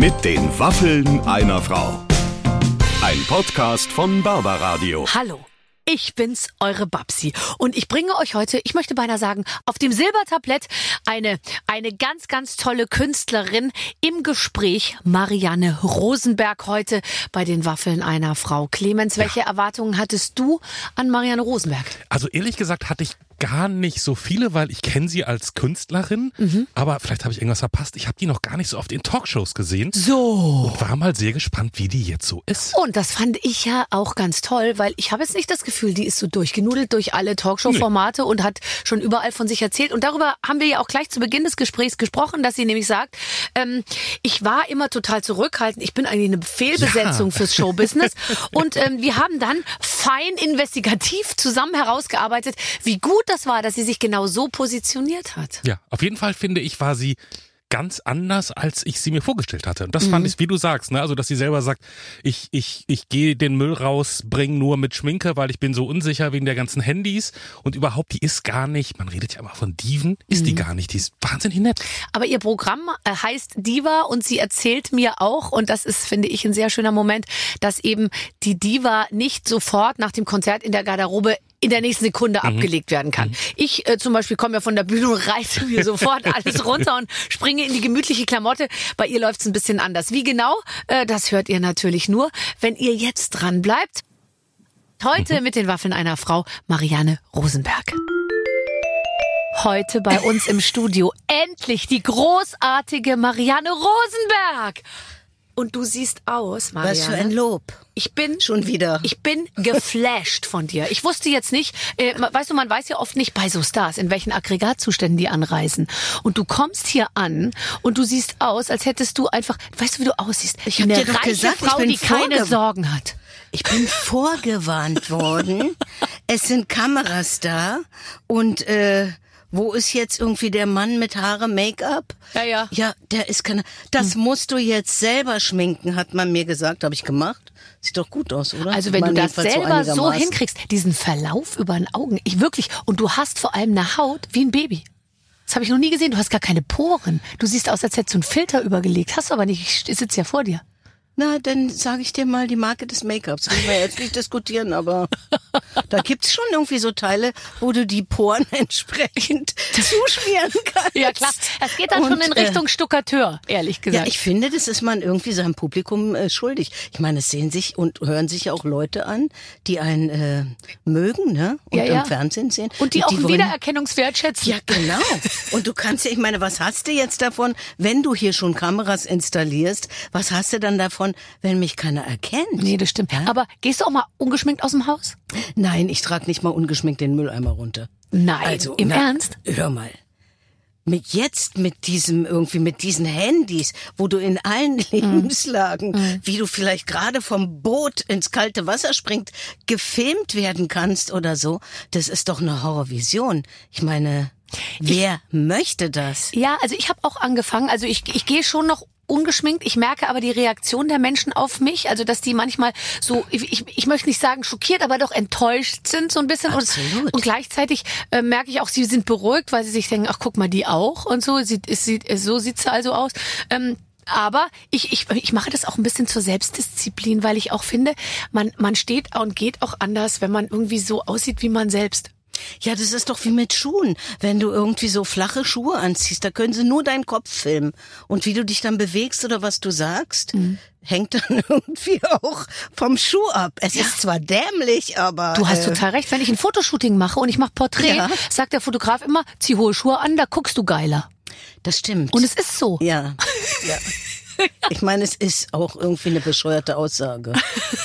Mit den Waffeln einer Frau. Ein Podcast von Barbaradio. Hallo. Ich bin's, eure Babsi. Und ich bringe euch heute, ich möchte beinahe sagen, auf dem Silbertablett eine, eine ganz, ganz tolle Künstlerin im Gespräch. Marianne Rosenberg heute bei den Waffeln einer Frau. Clemens, welche Erwartungen hattest du an Marianne Rosenberg? Also ehrlich gesagt hatte ich gar nicht so viele, weil ich kenne sie als Künstlerin, Mhm. aber vielleicht habe ich irgendwas verpasst. Ich habe die noch gar nicht so oft in Talkshows gesehen So. und war mal sehr gespannt, wie die jetzt so ist. Und das fand ich ja auch ganz toll, weil ich habe jetzt nicht das Gefühl, die ist so durchgenudelt durch alle Talkshow-Formate und hat schon überall von sich erzählt. Und darüber haben wir ja auch gleich zu Beginn des Gesprächs gesprochen, dass sie nämlich sagt, ähm, ich war immer total zurückhaltend. Ich bin eigentlich eine Fehlbesetzung Ja. fürs Showbusiness. und ähm, wir haben dann fein investigativ zusammen herausgearbeitet, wie gut das war, dass sie sich genau so positioniert hat. Ja, auf jeden Fall finde ich, war sie ganz anders, als ich sie mir vorgestellt hatte. Und das Mhm. fand ich, wie du sagst, ne? also dass sie selber sagt, ich, ich, ich gehe den Müll raus, bring nur mit Schminke, weil ich bin so unsicher wegen der ganzen Handys und überhaupt, die ist gar nicht, man redet ja immer von Diven, ist Mhm. die gar nicht, die ist wahnsinnig nett. Aber ihr Programm äh, heißt Diva und sie erzählt mir auch, und das ist, finde ich, ein sehr schöner Moment, dass eben die Diva nicht sofort nach dem Konzert in der Garderobe in der nächsten Sekunde abgelegt werden kann. Ich äh, zum Beispiel komme ja von der Bühne und reiße mir sofort alles runter und springe in die gemütliche Klamotte. Bei ihr läuft's ein bisschen anders. Wie genau, äh, das hört ihr natürlich nur, wenn ihr jetzt dran bleibt. Heute mit den Waffeln einer Frau, Marianne Rosenberg. Heute bei uns im Studio endlich die großartige Marianne Rosenberg. Und du siehst aus, Marianne. Was für ein Lob. Ich bin Schon wieder. Ich bin geflasht von dir. Ich wusste jetzt nicht, äh, weißt du, man weiß ja oft nicht bei so Stars, in welchen Aggregatzuständen die anreisen. Und du kommst hier an und du siehst aus, als hättest du einfach, weißt du, wie du aussiehst? Ich hab eine dir doch reiche gesagt, ich Frau, bin die keine Sorgen hat. Ich bin vorgewarnt worden. Es sind Kameras da und äh, wo ist jetzt irgendwie der Mann mit Haare, Make-up? Ja, ja. Ja, der ist keine. Das musst du jetzt selber schminken, hat man mir gesagt. Habe ich gemacht. Sieht doch gut aus, oder? Also wenn Man du das selber so einigermaßen. hinkriegst, diesen Verlauf über den Augen, ich wirklich, und du hast vor allem eine Haut wie ein Baby. Das habe ich noch nie gesehen. Du hast gar keine Poren. Du siehst aus, als hättest du einen Filter übergelegt. Hast du aber nicht. Ich sitze ja vor dir. Na, dann sage ich dir mal die Marke des Make-ups. Müssen wir jetzt nicht diskutieren, aber da gibt's schon irgendwie so Teile, wo du die Poren entsprechend zuschmieren kannst. Ja klar. Es geht dann schon Und, in äh, Richtung Stuckateur, ehrlich Ja, gesagt. ich finde, das ist man irgendwie seinem Publikum äh, schuldig. Ich meine, es sehen sich und hören sich ja auch Leute an, die einen äh, mögen, ne? Und Ja, ja. im Fernsehen sehen. und die auch einen Wiedererkennungswert schätzen. Ja, genau. Und du kannst ja, ich meine, was hast du jetzt davon, wenn du hier schon Kameras installierst? Was hast du dann davon, wenn mich keiner erkennt? Nee, das stimmt. Ja? Aber gehst du auch mal ungeschminkt aus dem Haus? Nein, ich trage nicht mal ungeschminkt den Mülleimer runter. Nein. Also, Im na, Ernst? Hör mal. Mit jetzt, mit diesem, irgendwie, mit diesen Handys, wo du in allen Mhm. Lebenslagen, wie du vielleicht gerade vom Boot ins kalte Wasser springt, gefilmt werden kannst oder so, das ist doch eine Horrorvision. Ich meine, wer möchte das? Ja, also ich habe auch angefangen. Also ich, ich gehe schon noch ungeschminkt. Ich merke aber die Reaktion der Menschen auf mich, also dass die manchmal so, ich, ich, ich möchte nicht sagen schockiert, aber doch enttäuscht sind so ein bisschen. Absolut. Und, gleichzeitig äh, merke ich auch, sie sind beruhigt, weil sie sich denken, ach guck mal, die auch und so. Sieht, es sieht, so sieht's also aus. Ähm, aber ich, ich, ich mache das auch ein bisschen zur Selbstdisziplin, weil ich auch finde, man, man steht und geht auch anders, wenn man irgendwie so aussieht wie man selbst. Ja, das ist doch wie mit Schuhen. Wenn du irgendwie so flache Schuhe anziehst, da können sie nur deinen Kopf filmen. Und wie du dich dann bewegst oder was du sagst, Mhm. hängt dann irgendwie auch vom Schuh ab. Es ist zwar dämlich, aber. Du hast äh, total recht. Wenn ich ein Fotoshooting mache und ich mache Porträt, Ja. sagt der Fotograf immer, zieh hohe Schuhe an, da guckst du geiler. Das stimmt. Und es ist so. ja, ja. Ich meine, es ist auch irgendwie eine bescheuerte Aussage.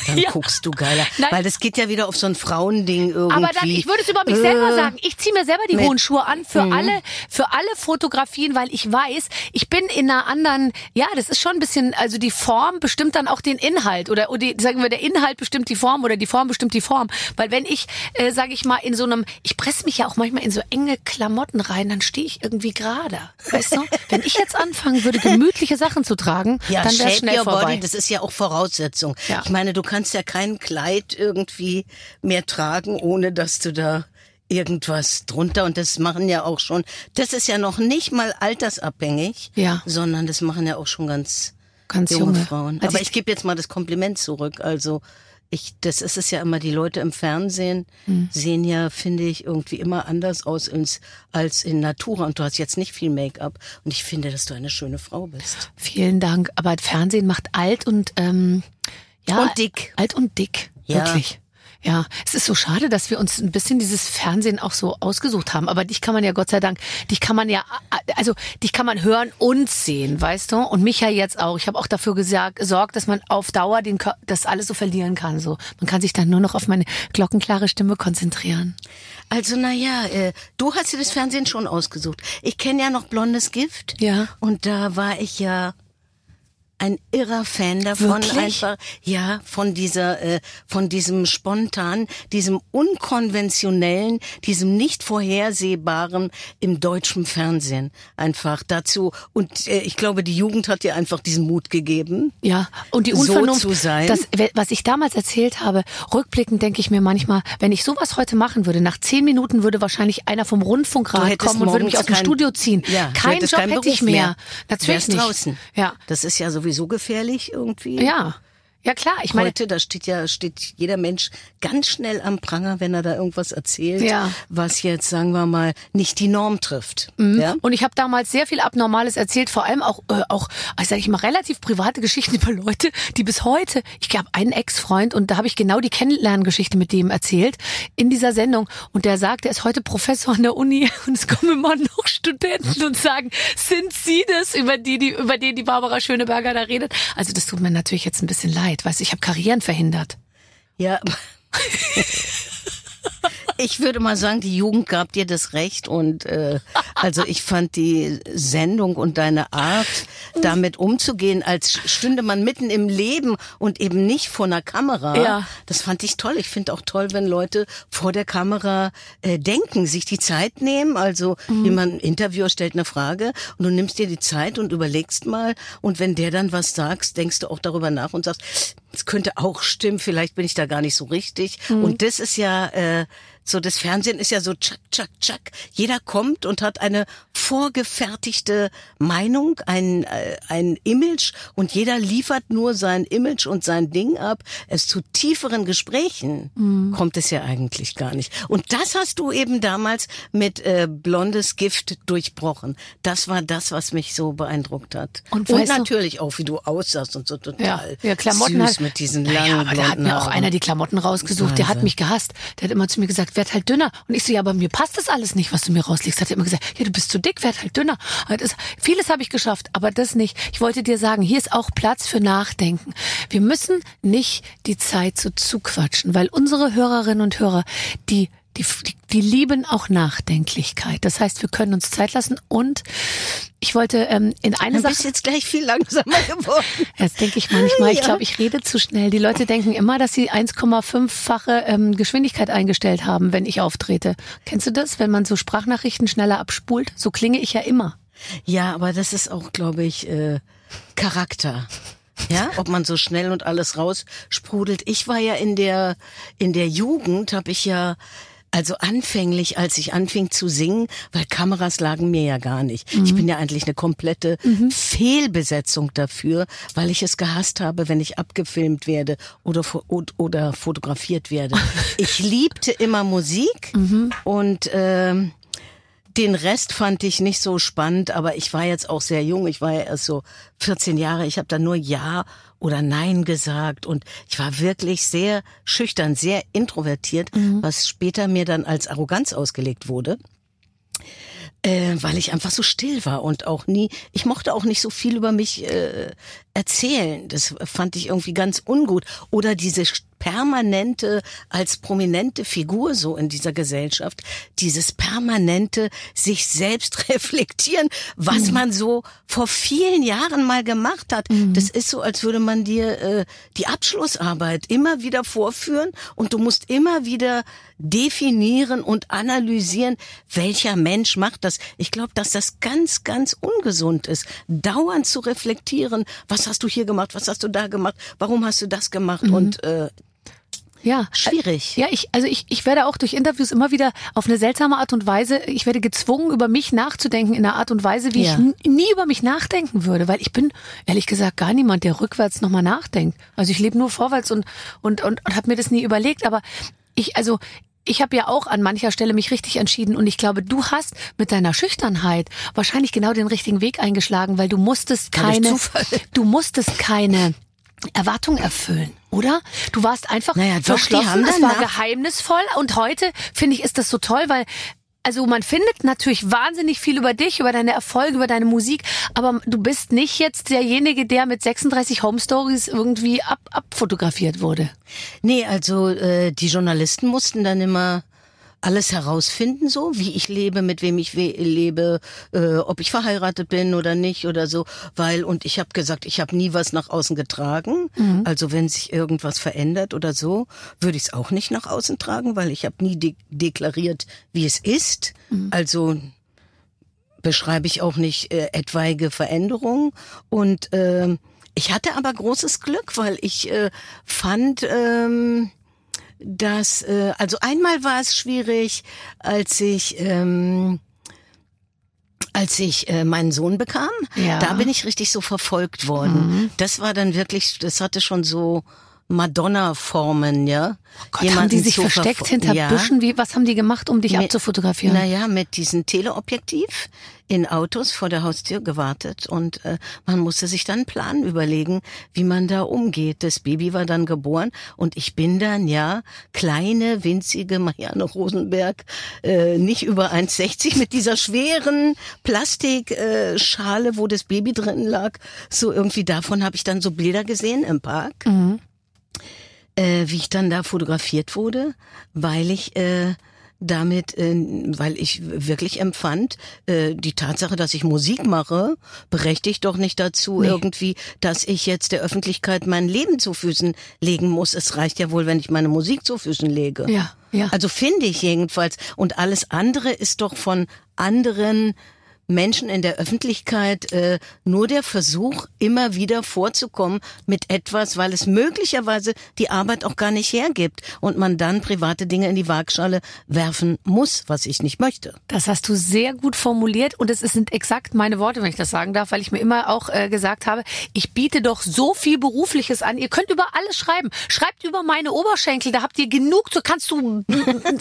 Dann Ja. guckst du geiler. Nein. Weil das geht ja wieder auf so ein Frauending irgendwie. Aber dann, ich würde es über mich selber Äh, sagen. Ich ziehe mir selber die mit- hohen Schuhe an für Mhm. alle, für alle Fotografien, weil ich weiß, ich bin in einer anderen, ja, das ist schon ein bisschen, also die Form bestimmt dann auch den Inhalt oder, oder sagen wir, der Inhalt bestimmt die Form oder die Form bestimmt die Form. Weil wenn ich, äh, sage ich mal, in so einem, ich presse mich ja auch manchmal in so enge Klamotten rein, dann stehe ich irgendwie gerade. Weißt du? wenn ich jetzt anfangen würde, gemütliche Sachen zu tragen, Ja, dann wäre schnell your vorbei. body, das ist ja auch Voraussetzung. Ja. Ich meine, du kannst ja kein Kleid irgendwie mehr tragen, ohne dass du da irgendwas drunter und das machen ja auch schon, das ist ja noch nicht mal altersabhängig, Ja. sondern das machen ja auch schon ganz Ganz junge, junge. Frauen. Als Aber ich- ich, gebe jetzt mal das Kompliment zurück. Also ich, das ist es ja immer, die Leute im Fernsehen Hm. sehen ja, finde ich, irgendwie immer anders aus ins, als in Natura. Und du hast jetzt nicht viel Make-up. Und ich finde, dass du eine schöne Frau bist. Vielen Dank. Aber Fernsehen macht alt und ähm, ja Und dick. Alt und dick. Ja. Wirklich. Ja, es ist so schade, dass wir uns ein bisschen dieses Fernsehen auch so ausgesucht haben. Aber dich kann man ja Gott sei Dank, dich kann man ja, also dich kann man hören und sehen, weißt du? Und mich ja jetzt auch. Ich habe auch dafür gesagt, gesorgt, dass man auf Dauer den, das alles so verlieren kann. So, man kann sich dann nur noch auf meine glockenklare Stimme konzentrieren. Also naja, äh, du hast dir das Fernsehen schon ausgesucht. Ich kenne ja noch Blondes Gift. Ja. Und da war ich ja ein irrer Fan davon Wirklich? einfach ja von dieser äh, von diesem spontan diesem unkonventionellen diesem nicht vorhersehbaren im deutschen Fernsehen einfach dazu und äh, ich glaube die Jugend hat dir einfach diesen Mut gegeben Ja, und die So Unvernunft, zu sein. Das, was ich damals erzählt habe, rückblickend denke ich mir manchmal, wenn ich sowas heute machen würde, nach zehn Minuten würde wahrscheinlich einer vom Rundfunkrat kommen und würde mich aus dem kein- Studio ziehen. ja, Keinen Job keinen hätte ich Beruf mehr. Natürlich Wärst nicht. draußen Ja, das ist ja sowieso gefährlich irgendwie. Ja, ja klar. Ich meine, heute, da steht ja, steht jeder Mensch ganz schnell am Pranger, wenn er da irgendwas erzählt, Ja. was jetzt, sagen wir mal, nicht die Norm trifft. Mhm. Ja? Und ich habe damals sehr viel Abnormales erzählt, vor allem auch, äh, auch also sag ich mal, relativ private Geschichten über Leute, die bis heute, ich habe einen Ex-Freund und da habe ich genau die Kennenlerngeschichte mit dem erzählt in dieser Sendung. Und der sagt, er ist heute Professor an der Uni und es kommen immer noch Studenten und sagen, sind Sie das, über die, die, über den die Barbara Schöneberger da redet? Also das tut mir natürlich jetzt ein bisschen leid, weißt du, ich habe Karrieren verhindert. Ja. Ich würde mal sagen, die Jugend gab dir das Recht und äh, also ich fand die Sendung und deine Art, damit umzugehen, als stünde man mitten im Leben und eben nicht vor einer Kamera. Ja. Das fand ich toll. Ich finde auch toll, wenn Leute vor der Kamera äh, denken, sich die Zeit nehmen. Also jemand, ein Interviewer stellt eine Frage und du nimmst dir die Zeit und überlegst mal und wenn der dann was sagst, denkst du auch darüber nach und sagst, es könnte auch stimmen, vielleicht bin ich da gar nicht so richtig. Und das ist ja äh, so, das Fernsehen ist ja so tschack, tschack, tschack. Jeder kommt und hat eine vorgefertigte Meinung, ein, äh, ein Image und jeder liefert nur sein Image und sein Ding ab. Es zu tieferen Gesprächen kommt es ja eigentlich gar nicht. Und das hast du eben damals mit äh, Blondes Gift durchbrochen. Das war das, was mich so beeindruckt hat. Und Und, natürlich auch, wie du aussahst und so Ja, total ja Klamotten süß hat, mit diesen Naja, langen aber da hat mir auch einer die Klamotten rausgesucht. Der hat mich gehasst. Der hat immer zu mir gesagt, werd halt dünner. Und ich so, ja, aber mir passt das alles nicht, was du mir rauslegst. Hat er immer gesagt, ja, du bist zu dick, werd halt dünner. Das, vieles habe ich geschafft, aber das nicht. Ich wollte dir sagen, hier ist auch Platz für Nachdenken. Wir müssen nicht die Zeit so zuquatschen, weil unsere Hörerinnen und Hörer, die die, die, die lieben auch Nachdenklichkeit. Das heißt, wir können uns Zeit lassen und ich wollte ähm, in eine Du Sache. bist jetzt gleich viel langsamer geworden. Das denke ich manchmal. Ich Ja. glaube, ich rede zu schnell. Die Leute denken immer, dass sie 1,5-fache ähm, Geschwindigkeit eingestellt haben, wenn ich auftrete. Kennst du das, wenn man so Sprachnachrichten schneller abspult? So klinge ich ja immer. Ja, aber das ist auch, glaube ich, äh, Charakter. Ja, ob man so schnell und alles raussprudelt. Ich war ja in der in der Jugend, habe ich ja also anfänglich, als ich anfing zu singen, weil Kameras lagen mir ja gar nicht. Ich bin ja eigentlich eine komplette Fehlbesetzung dafür, weil ich es gehasst habe, wenn ich abgefilmt werde oder oder fotografiert werde. Ich liebte immer Musik und ähm, den Rest fand ich nicht so spannend, aber ich war jetzt auch sehr jung. Ich war ja erst so 14 Jahre. Ich habe da nur Ja oder Nein gesagt und ich war wirklich sehr schüchtern, sehr introvertiert, was später mir dann als Arroganz ausgelegt wurde. Äh, weil ich einfach so still war und auch nie, ich mochte auch nicht so viel über mich äh, erzählen. Das fand ich irgendwie ganz ungut. Oder diese permanente, als prominente Figur so in dieser Gesellschaft, dieses permanente sich selbst reflektieren, was man so vor vielen Jahren mal gemacht hat. Das ist so, als würde man dir äh, die Abschlussarbeit immer wieder vorführen und du musst immer wieder definieren und analysieren, welcher Mensch macht das. Ich glaube, dass das ganz, ganz ungesund ist, dauernd zu reflektieren, was hast du hier gemacht, was hast du da gemacht, warum hast du das gemacht und äh, Ja. Schwierig. Ja, ich, also ich, ich werde auch durch Interviews immer wieder auf eine seltsame Art und Weise, ich werde gezwungen, über mich nachzudenken in einer Art und Weise, wie Ja. ich nie über mich nachdenken würde, weil ich bin ehrlich gesagt gar niemand, der rückwärts nochmal nachdenkt. Also ich lebe nur vorwärts und, und, und, und habe mir das nie überlegt, aber ich, also ich habe ja auch an mancher Stelle mich richtig entschieden und ich glaube, du hast mit deiner Schüchternheit wahrscheinlich genau den richtigen Weg eingeschlagen, weil du musstest keine, du musstest keine Erwartung erfüllen, oder? Du warst einfach Naja, doch, verschlossen, es war geheimnisvoll und heute finde ich ist das so toll, weil also man findet natürlich wahnsinnig viel über dich, über deine Erfolge, über deine Musik, aber du bist nicht jetzt derjenige, der mit 36 Home Stories irgendwie ab, abfotografiert wurde. Nee, also äh, die Journalisten mussten dann immer alles herausfinden, so wie ich lebe, mit wem ich lebe, äh, ob ich verheiratet bin oder nicht oder so, weil und ich habe gesagt, ich habe nie was nach außen getragen. Also wenn sich irgendwas verändert oder so, würde ich es auch nicht nach außen tragen, weil ich habe nie de deklariert, wie es ist. Also beschreibe ich auch nicht äh, etwaige Veränderungen. Und ähm, ich hatte aber großes Glück, weil ich äh, fand, ähm, dass, äh, also einmal war es schwierig, als ich, ähm, als ich äh, meinen Sohn bekam, Ja. da bin ich richtig so verfolgt worden. Das war dann wirklich, das hatte schon so Madonna-Formen, ja. Oh Gott, haben die sich versteckt hinter ja. Büschen? Wie, was haben die gemacht, um dich Mit- abzufotografieren? Naja, mit diesem Teleobjektiv in Autos vor der Haustür gewartet und äh, man musste sich dann einen Plan überlegen, wie man da umgeht. Das Baby war dann geboren und ich bin dann ja kleine, winzige Marianne Rosenberg, äh, nicht über 1,60 mit dieser schweren Plastikschale, äh, wo das Baby drin lag. So irgendwie davon habe ich dann so Bilder gesehen im Park äh, wie ich dann da fotografiert wurde, weil ich äh, damit, äh, weil ich wirklich empfand, äh, die Tatsache, dass ich Musik mache, berechtigt doch nicht dazu Nee. irgendwie, dass ich jetzt der Öffentlichkeit mein Leben zu Füßen legen muss. Es reicht ja wohl, wenn ich meine Musik zu Füßen lege. Ja, ja. Also finde ich jedenfalls. Und alles andere ist doch von anderen Menschen in der Öffentlichkeit äh, nur der Versuch, immer wieder vorzukommen mit etwas, weil es möglicherweise die Arbeit auch gar nicht hergibt und man dann private Dinge in die Waagschale werfen muss, was ich nicht möchte. Das hast du sehr gut formuliert und es sind exakt meine Worte, wenn ich das sagen darf, weil ich mir immer auch äh, gesagt habe, ich biete doch so viel Berufliches an. Ihr könnt über alles schreiben. Schreibt über meine Oberschenkel, da habt ihr genug, so kannst du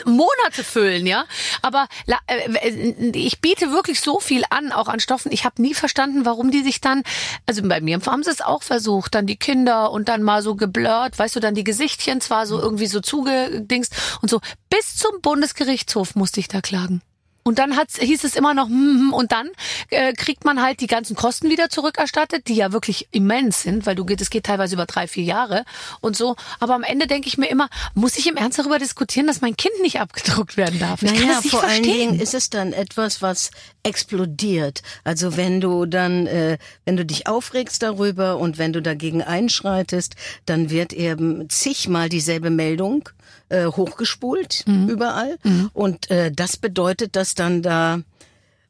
Monate füllen, ja. Aber la- äh, ich biete wirklich so viel an, auch an Stoffen. Ich habe nie verstanden, warum die sich dann, also bei mir haben sie es auch versucht, dann die Kinder und dann mal so geblurrt, weißt du, dann die Gesichtchen zwar so irgendwie so zugedingst und so. Bis zum Bundesgerichtshof musste ich da klagen. Und dann hat's, hieß es immer noch, hm, und dann äh, kriegt man halt die ganzen Kosten wieder zurückerstattet, die ja wirklich immens sind, weil du geht, es geht teilweise über drei, vier Jahre und so. Aber am Ende denke ich mir immer, muss ich im Ernst darüber diskutieren, dass mein Kind nicht abgedruckt werden darf? Ich kann naja, vor allen verstehen. Dingen ist es dann etwas, was explodiert. Also wenn du dann, äh, wenn du dich aufregst darüber und wenn du dagegen einschreitest, dann wird eben zigmal dieselbe Meldung äh, hochgespult überall. Und äh, das bedeutet, dass dann da,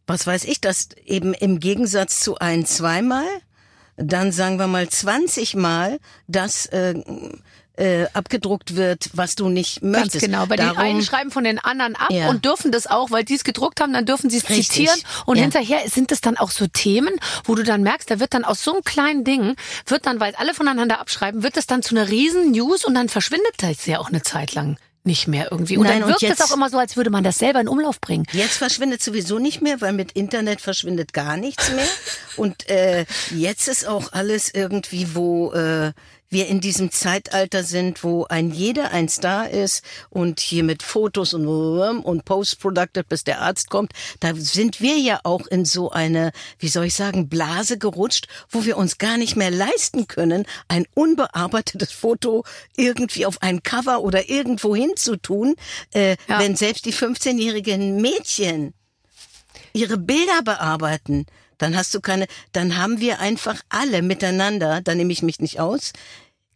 was weiß ich, dass eben im Gegensatz zu ein, zweimal, dann sagen wir mal 20 Mal, dass äh, äh, abgedruckt wird, was du nicht Ganz möchtest. genau, weil Darum, die einen schreiben von den anderen ab Ja. und dürfen das auch, weil die es gedruckt haben, dann dürfen sie es Richtig, zitieren und ja. hinterher sind es dann auch so Themen, wo du dann merkst, da wird dann aus so einem kleinen Ding, wird dann, weil alle voneinander abschreiben, wird es dann zu einer riesen News und dann verschwindet das ja auch eine Zeit lang nicht mehr irgendwie. Und Nein, dann und wirkt es jetzt- auch immer so, als würde man das selber in Umlauf bringen. Jetzt verschwindet sowieso nicht mehr, weil mit Internet verschwindet gar nichts mehr. Und äh, jetzt ist auch alles irgendwie, wo äh, wir in diesem Zeitalter sind, wo ein jeder ein Star ist und hier mit Fotos und und Post-Producted, bis der Arzt kommt, da sind wir ja auch in so eine, wie soll ich sagen, Blase gerutscht, wo wir uns gar nicht mehr leisten können, ein unbearbeitetes Foto irgendwie auf ein Cover oder irgendwo hinzutun, äh, Ja. wenn selbst die 15-jährigen Mädchen ihre Bilder bearbeiten, dann hast du keine, dann haben wir einfach alle miteinander, da nehme ich mich nicht aus,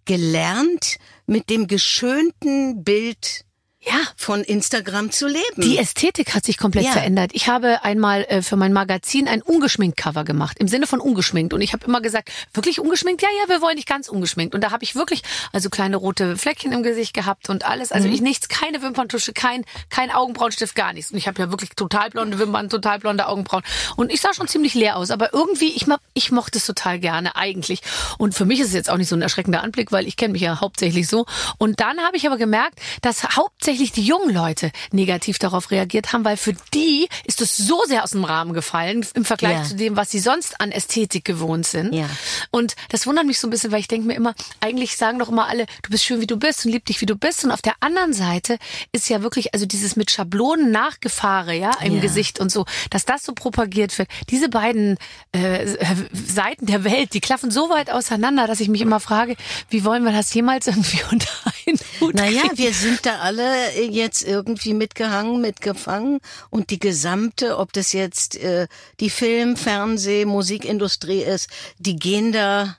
gelernt, mit dem geschönten Bild Ja. von Instagram zu leben. Die Ästhetik hat sich komplett Ja. verändert. Ich habe einmal äh, für mein Magazin ein ungeschminkt Cover gemacht, im Sinne von ungeschminkt. Und ich habe immer gesagt, wirklich ungeschminkt? Ja, ja, wir wollen nicht ganz ungeschminkt. Und da habe ich wirklich also kleine rote Fleckchen im Gesicht gehabt und alles. Mhm. Also ich nichts, keine Wimperntusche, kein, kein Augenbrauenstift, gar nichts. Und ich habe ja wirklich total blonde Wimpern, total blonde Augenbrauen. Und ich sah schon ziemlich leer aus. Aber irgendwie, ich, ich mochte es total gerne eigentlich. Und für mich ist es jetzt auch nicht so ein erschreckender Anblick, weil ich kenne mich ja hauptsächlich so. Und dann habe ich aber gemerkt, dass hauptsächlich die jungen Leute negativ darauf reagiert haben, weil für die ist es so sehr aus dem Rahmen gefallen im Vergleich Ja. zu dem, was sie sonst an Ästhetik gewohnt sind. Ja. Und das wundert mich so ein bisschen, weil ich denke mir immer, eigentlich sagen doch immer alle, du bist schön, wie du bist und lieb dich, wie du bist. Und auf der anderen Seite ist ja wirklich, also dieses mit Schablonen nachgefahre, ja, im Ja. Gesicht und so, dass das so propagiert wird. Diese beiden äh, Seiten der Welt, die klaffen so weit auseinander, dass ich mich immer frage, wie wollen wir das jemals irgendwie unter einen Hut Naja, kriegen? wir sind da alle jetzt irgendwie mitgehangen, mitgefangen und die gesamte, ob das jetzt äh, die Film, Fernseh, Musikindustrie ist, die gehen da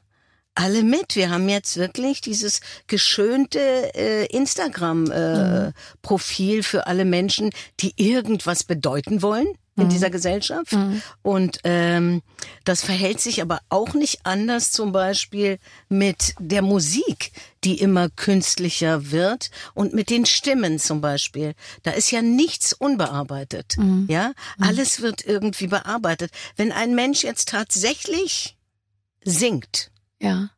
alle mit. Wir haben jetzt wirklich dieses geschönte äh, Instagram-Profil für alle Menschen, die irgendwas bedeuten wollen in dieser Gesellschaft. Und ähm, das verhält sich aber auch nicht anders zum Beispiel mit der Musik, die immer künstlicher wird und mit den Stimmen zum Beispiel. Da ist ja nichts unbearbeitet. Ja, alles wird irgendwie bearbeitet. Wenn ein Mensch jetzt tatsächlich singt, Ja,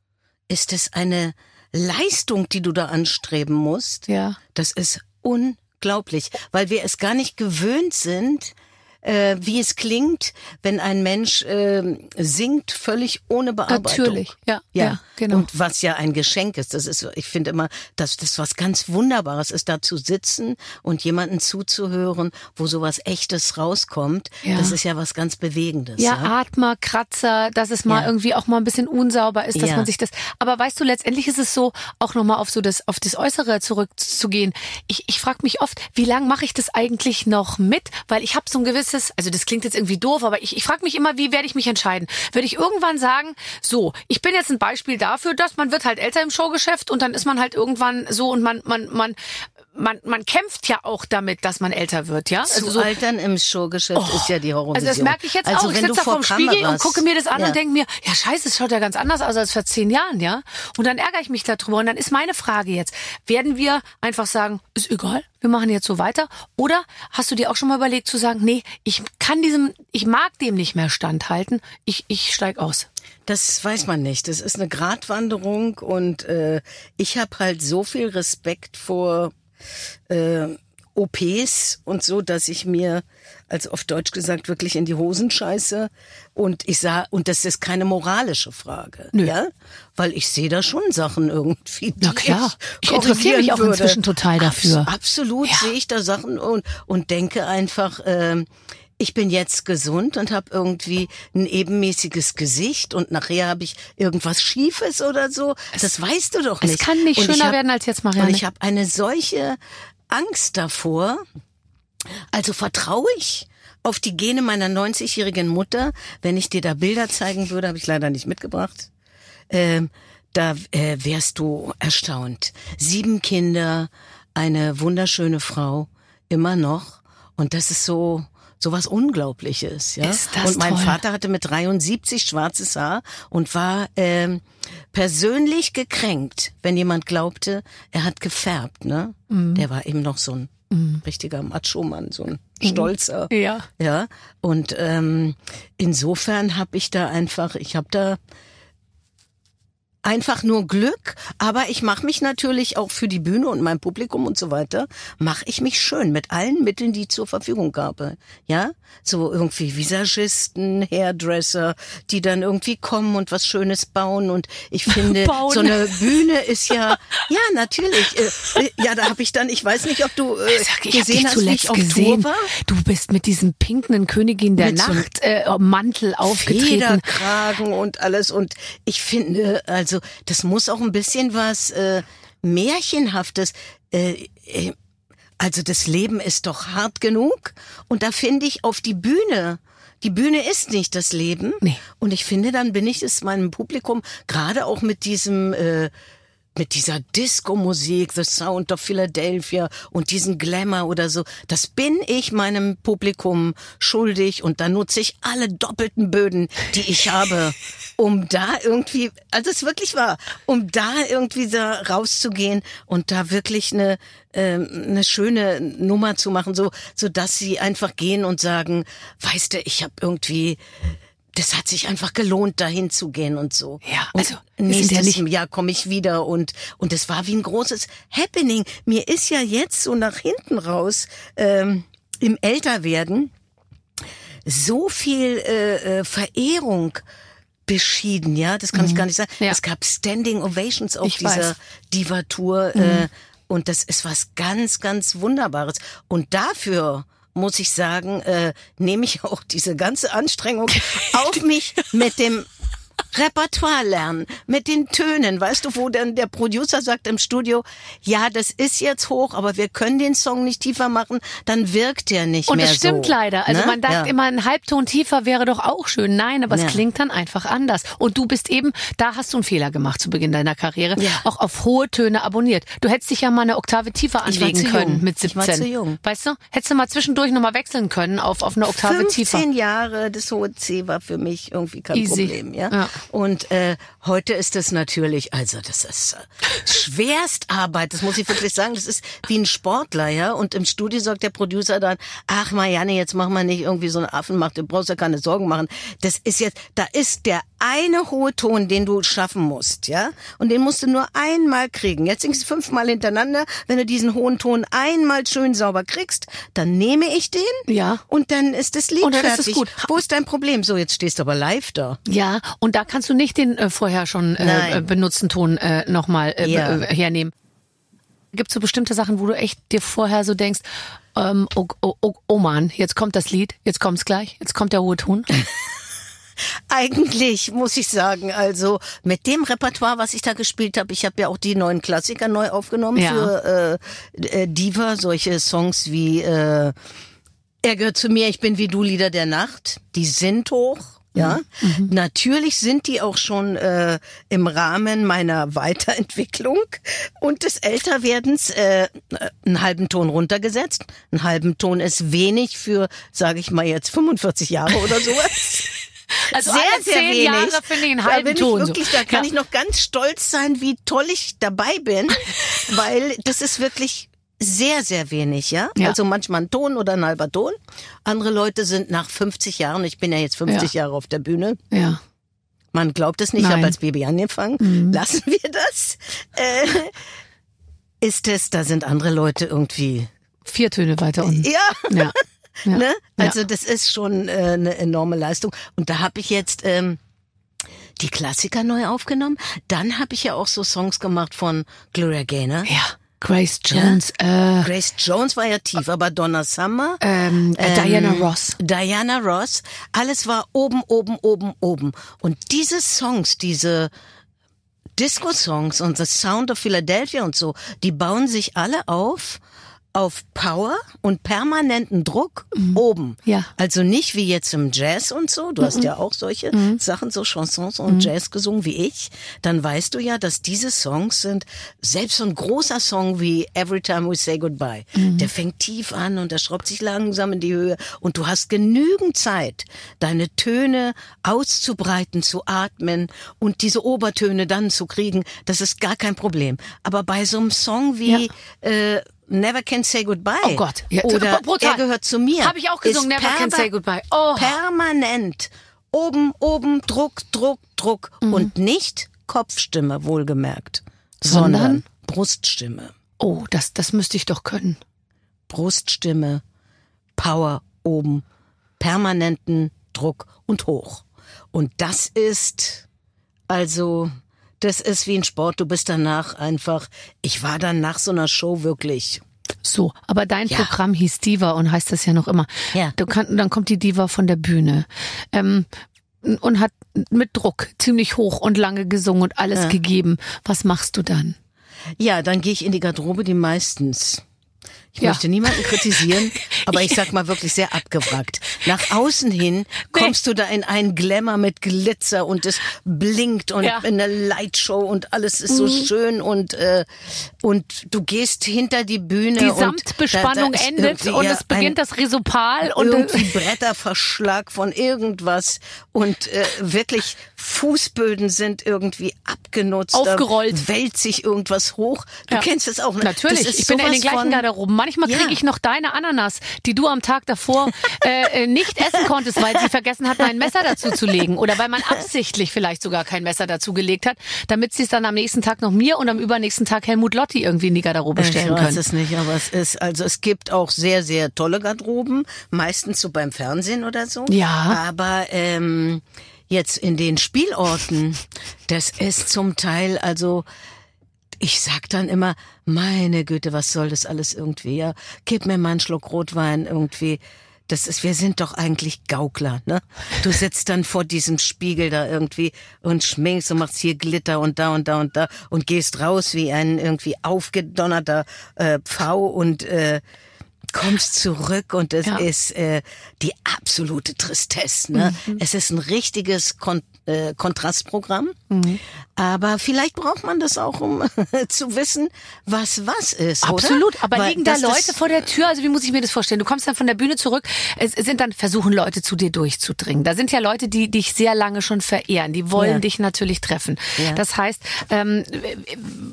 ist es eine Leistung, die du da anstreben musst. ja. Das ist unglaublich, weil wir es gar nicht gewöhnt sind, äh, wie es klingt, wenn ein Mensch äh, singt, völlig ohne Bearbeitung. Natürlich, ja, ja, genau. Und was ja ein Geschenk ist, das ist, ich finde immer, dass das was ganz Wunderbares ist, da zu sitzen und jemanden zuzuhören, wo sowas Echtes rauskommt. Ja. Das ist ja was ganz Bewegendes. Ja, Atmer, Kratzer, dass es mal Ja. irgendwie auch mal ein bisschen unsauber ist, dass Ja. man sich das. Aber weißt du, letztendlich ist es so, auch nochmal auf so das, auf das Äußere zurückzugehen. Ich, ich frage mich oft, wie lange mache ich das eigentlich noch mit? Weil ich habe so ein gewisses, also das klingt jetzt irgendwie doof, aber ich, ich frage mich immer, wie werde ich mich entscheiden? Würde ich irgendwann sagen, so, ich bin jetzt ein Beispiel dafür, dass man wird halt älter im Showgeschäft und dann ist man halt irgendwann so und man, man, man, man, man kämpft ja auch damit, dass man älter wird, ja? Zu Also so, altern im Showgeschäft ist ja die Horrorvision. also das merke ich jetzt also auch. Ich sitze da vor vorm Spiegel und Kameras- gucke mir das an ja. und denke mir, ja scheiße, es schaut ja ganz anders aus als vor zehn Jahren, ja? Und dann ärgere ich mich darüber. Und dann ist meine Frage jetzt, werden wir einfach sagen, ist egal, wir machen jetzt so weiter? Oder hast du dir auch schon mal überlegt zu sagen, nee, ich kann diesem, ich mag dem nicht mehr standhalten, ich, ich steig aus. Das weiß man nicht. Das ist eine Gratwanderung und äh, ich habe halt so viel Respekt vor äh, OPs und so, dass ich mir, als auf Deutsch gesagt, wirklich in die Hosen scheiße. Und ich sah, und das ist keine moralische Frage, ja, weil ich sehe da schon Sachen irgendwie. Na klar. Ich korrigieren interessiere mich auch würde. inzwischen total dafür. Abs absolut Ja. sehe ich da Sachen und und denke einfach. Ähm, ich bin jetzt gesund und habe irgendwie ein ebenmäßiges Gesicht und nachher habe ich irgendwas Schiefes oder so. das weißt du doch es nicht. kann nicht Und schöner hab- werden als jetzt, Marianne. Und ich habe eine solche Angst davor. Also vertraue ich auf die Gene meiner 90-jährigen Mutter. Wenn ich dir da Bilder zeigen würde, habe ich leider nicht mitgebracht. Ähm, da äh, wärst du erstaunt. Sieben Kinder, eine wunderschöne Frau, immer noch. Und das ist so so was Unglaubliches, ja. Ist das und mein toll. Vater hatte mit 73 schwarzes Haar und war ähm, persönlich gekränkt, wenn jemand glaubte, er hat gefärbt, ne? Mhm. Der war eben noch so ein richtiger Macho-Mann, so ein stolzer. Ja. Ja, und ähm, insofern habe ich da einfach, ich habe da einfach nur Glück, aber ich mache mich natürlich auch für die Bühne und mein Publikum und so weiter, mache ich mich schön mit allen Mitteln, die ich zur Verfügung habe. Ja, so irgendwie Visagisten, Hairdresser, die dann irgendwie kommen und was Schönes bauen und ich finde, Bauen. so eine Bühne ist ja, ja natürlich, äh, äh, ja, da habe ich dann, ich weiß nicht, ob du äh, Sag, ich gesehen hast, wie zuletzt ich auf gesehen. Tour war. Du bist mit diesem pinken Königin der Mit so Nacht äh, Mantel aufgetreten. Federkragen und alles. Und ich finde, also das muss auch ein bisschen was äh, Märchenhaftes. Äh, äh, also das Leben ist doch hart genug. Und da finde ich auf die Bühne. Die Bühne ist nicht das Leben. Nee. Und ich finde, dann bin ich es meinem Publikum, gerade auch mit diesem, äh, mit dieser Disco-Musik, The Sound of Philadelphia und diesen Glamour oder so, das bin ich meinem Publikum schuldig und da nutze ich alle doppelten Böden, die ich habe, um da irgendwie, also es wirklich war, um da irgendwie da rauszugehen und da wirklich eine ähm, eine schöne Nummer zu machen, so so dass sie einfach gehen und sagen, weißt du, ich habe irgendwie das hat sich einfach gelohnt, dahin zu gehen und so. Ja, und also nächstes ja Jahr komme ich wieder und und es war wie ein großes Happening. Mir ist ja jetzt so nach hinten raus ähm, im Älterwerden so viel äh, äh, Verehrung beschieden, ja, das kann ich gar nicht sagen. Ja. Es gab Standing Ovations auf Ich dieser. Diva-Tour äh, und das ist was ganz, ganz Wunderbares. Und dafür muss ich sagen, äh, nehme ich auch diese ganze Anstrengung auf mich mit dem Repertoire lernen, mit den Tönen, weißt du, wo dann der Producer sagt im Studio, ja, das ist jetzt hoch, aber wir können den Song nicht tiefer machen, dann wirkt der nicht Und mehr es stimmt so. leider. Also Ne? man sagt Ja. immer, ein Halbton tiefer wäre doch auch schön. Nein, aber Ja. es klingt dann einfach anders. Und du bist eben, da hast du einen Fehler gemacht zu Beginn deiner Karriere, Ja. auch auf hohe Töne abonniert. Du hättest dich ja mal eine Oktave tiefer Ich anlegen zu können jung. mit Ich 17. war zu jung. Weißt du? Hättest du mal zwischendurch nochmal wechseln können auf, auf eine Oktave 15 tiefer. Jahre, das hohe C war für mich irgendwie kein Easy. Problem, ja. Und äh, heute ist es natürlich, also das ist äh, Schwerstarbeit, das muss ich wirklich sagen. Das ist wie ein Sportler, ja. Und im Studio sagt der Producer dann, ach Marianne, jetzt mach mal nicht irgendwie so einen Affenmacht, du brauchst ja keine Sorgen machen. Das ist jetzt, da ist der eine hohe Ton, den du schaffen musst, ja. Und den musst du nur einmal kriegen. Jetzt singst du fünfmal hintereinander. Wenn du diesen hohen Ton einmal schön sauber kriegst, dann nehme ich den Ja. und dann ist das Lied Und dann ist es fertig. gut. Wo ist dein Problem? So, jetzt stehst du aber live da. Ja, und da kannst du nicht den äh, vorher schon äh, äh, benutzten Ton äh, nochmal äh, Ja. äh, hernehmen. Gibt es so bestimmte Sachen, wo du echt dir vorher so denkst, ähm, oh, oh, oh, oh Mann, jetzt kommt das Lied, jetzt kommt's gleich, jetzt kommt der hohe Ton. Eigentlich muss ich sagen, also mit dem Repertoire, was ich da gespielt habe, ich habe ja auch die neuen Klassiker neu aufgenommen Ja. für äh, äh, Diva, solche Songs wie äh, Er gehört zu mir, ich bin wie du, Lieder der Nacht, die sind hoch. Ja, natürlich sind die auch schon äh, im Rahmen meiner Weiterentwicklung und des Älterwerdens äh, einen halben Ton runtergesetzt. Einen halben Ton ist wenig für, sage ich mal jetzt 45 Jahre oder sowas. Also alle zehn Jahre finde ich einen halben da bin Ton. Ich wirklich, so. Da kann ja. ich noch ganz stolz sein, wie toll ich dabei bin, weil das ist wirklich sehr, sehr wenig, ja? Ja. Also manchmal ein Ton oder ein halber Ton. Andere Leute sind nach 50 Jahren, ich bin ja jetzt 50 Jahre auf der Bühne, Ja. man glaubt es nicht, ich habe als Baby angefangen, Mhm. lassen wir das. Äh, ist es, da sind andere Leute irgendwie, Vier Töne weiter unten. ja, Ja. ja. Ne? Ja. Also das ist schon äh, eine enorme Leistung. Und da habe ich jetzt ähm, die Klassiker neu aufgenommen. Dann habe ich ja auch so Songs gemacht von Gloria Gaynor. ja. Grace Jones, äh, Grace Jones war ja tief, aber Donna Summer, ähm, äh, ähm, Diana Ross. Diana Ross, alles war oben, oben, oben, oben. Und diese Songs, diese Disco-Songs und The Sound of Philadelphia und so, die bauen sich alle auf auf Power und permanenten Druck oben. Mhm. Ja. Mhm. Also nicht wie jetzt im Jazz und so. Du hast ja auch solche Sachen, so Chansons und Jazz gesungen wie ich. Dann weißt du ja, dass diese Songs sind, selbst so ein großer Song wie Every Time We Say Goodbye, Mhm. der fängt tief an und der schraubt sich langsam in die Höhe und du hast genügend Zeit, deine Töne auszubreiten, zu atmen und diese Obertöne dann zu kriegen. Das ist gar kein Problem. Aber bei so einem Song wie äh, Never Can Say Goodbye. Oh Gott, ja, Oder brutal. er gehört zu mir. Habe ich auch gesungen, Never Can Say Goodbye. Oh. Permanent. Oben, oben, Druck, Druck, Druck. Und nicht Kopfstimme, wohlgemerkt. Sondern? Sondern Bruststimme. Oh, das, das müsste ich doch können. Bruststimme, Power oben, permanenten Druck und hoch. Und das ist, also, das ist wie ein Sport. Du bist danach einfach, ich war dann nach so einer Show wirklich, So, aber dein Ja. Programm hieß Diva und heißt das ja noch immer. Ja. Du kann, dann kommt die Diva von der Bühne ähm, und hat mit Druck ziemlich hoch und lange gesungen und alles gegeben. Was machst du dann? Ja, dann gehe ich in die Garderobe, die meistens Ich Ja. möchte niemanden kritisieren, aber ich sag mal wirklich sehr abgewrackt. Nach außen hin kommst du da in einen Glamour mit Glitzer und es blinkt und Ja. Mhm. in einer Lightshow und alles ist so schön und äh, und du gehst hinter die Bühne Die und Samtbespannung da, da endet und ja, es beginnt ein, das Resopal und irgendwie Bretterverschlag von irgendwas und äh, wirklich Fußböden sind irgendwie abgenutzt. Aufgerollt. Wälzt sich irgendwas hoch. Du kennst das auch. Ne? Natürlich, ich bin in den gleichen Garderoben. Manchmal Ja. kriege ich noch deine Ananas, die du am Tag davor äh, äh, nicht essen konntest, weil sie vergessen hat, mein Messer dazu zu legen. Oder weil man absichtlich vielleicht sogar kein Messer dazu gelegt hat, damit sie es dann am nächsten Tag noch mir und am übernächsten Tag Helmut Lotti irgendwie in die Garderobe Ich stellen weiß können. es nicht, aber es ist, also es gibt auch sehr, sehr tolle Garderoben, meistens so beim Fernsehen oder so. Ja. Aber ähm, jetzt in den Spielorten, das ist zum Teil, also ich sag dann immer, meine Güte, was soll das alles irgendwie? Ja, gib mir mal einen Schluck Rotwein irgendwie. Das ist, wir sind doch eigentlich Gaukler, ne? Du sitzt dann vor diesem Spiegel da irgendwie und schminkst und machst hier Glitter und da und da und da und gehst raus wie ein irgendwie aufgedonnerter äh, Pfau und äh, kommst zurück und es Ja. ist äh, die absolute Tristesse. Ne? Mhm. Es ist ein richtiges Kon äh, Kontrastprogramm. Mhm. Aber vielleicht braucht man das auch, um zu wissen, was was ist. Absolut, oder? aber Weil liegen da Leute vor der Tür? Also wie muss ich mir das vorstellen? Du kommst dann von der Bühne zurück, es sind dann versuchen Leute zu dir durchzudringen. Da sind ja Leute, die dich sehr lange schon verehren, die wollen Ja. dich natürlich treffen. Ja. Das heißt, ähm,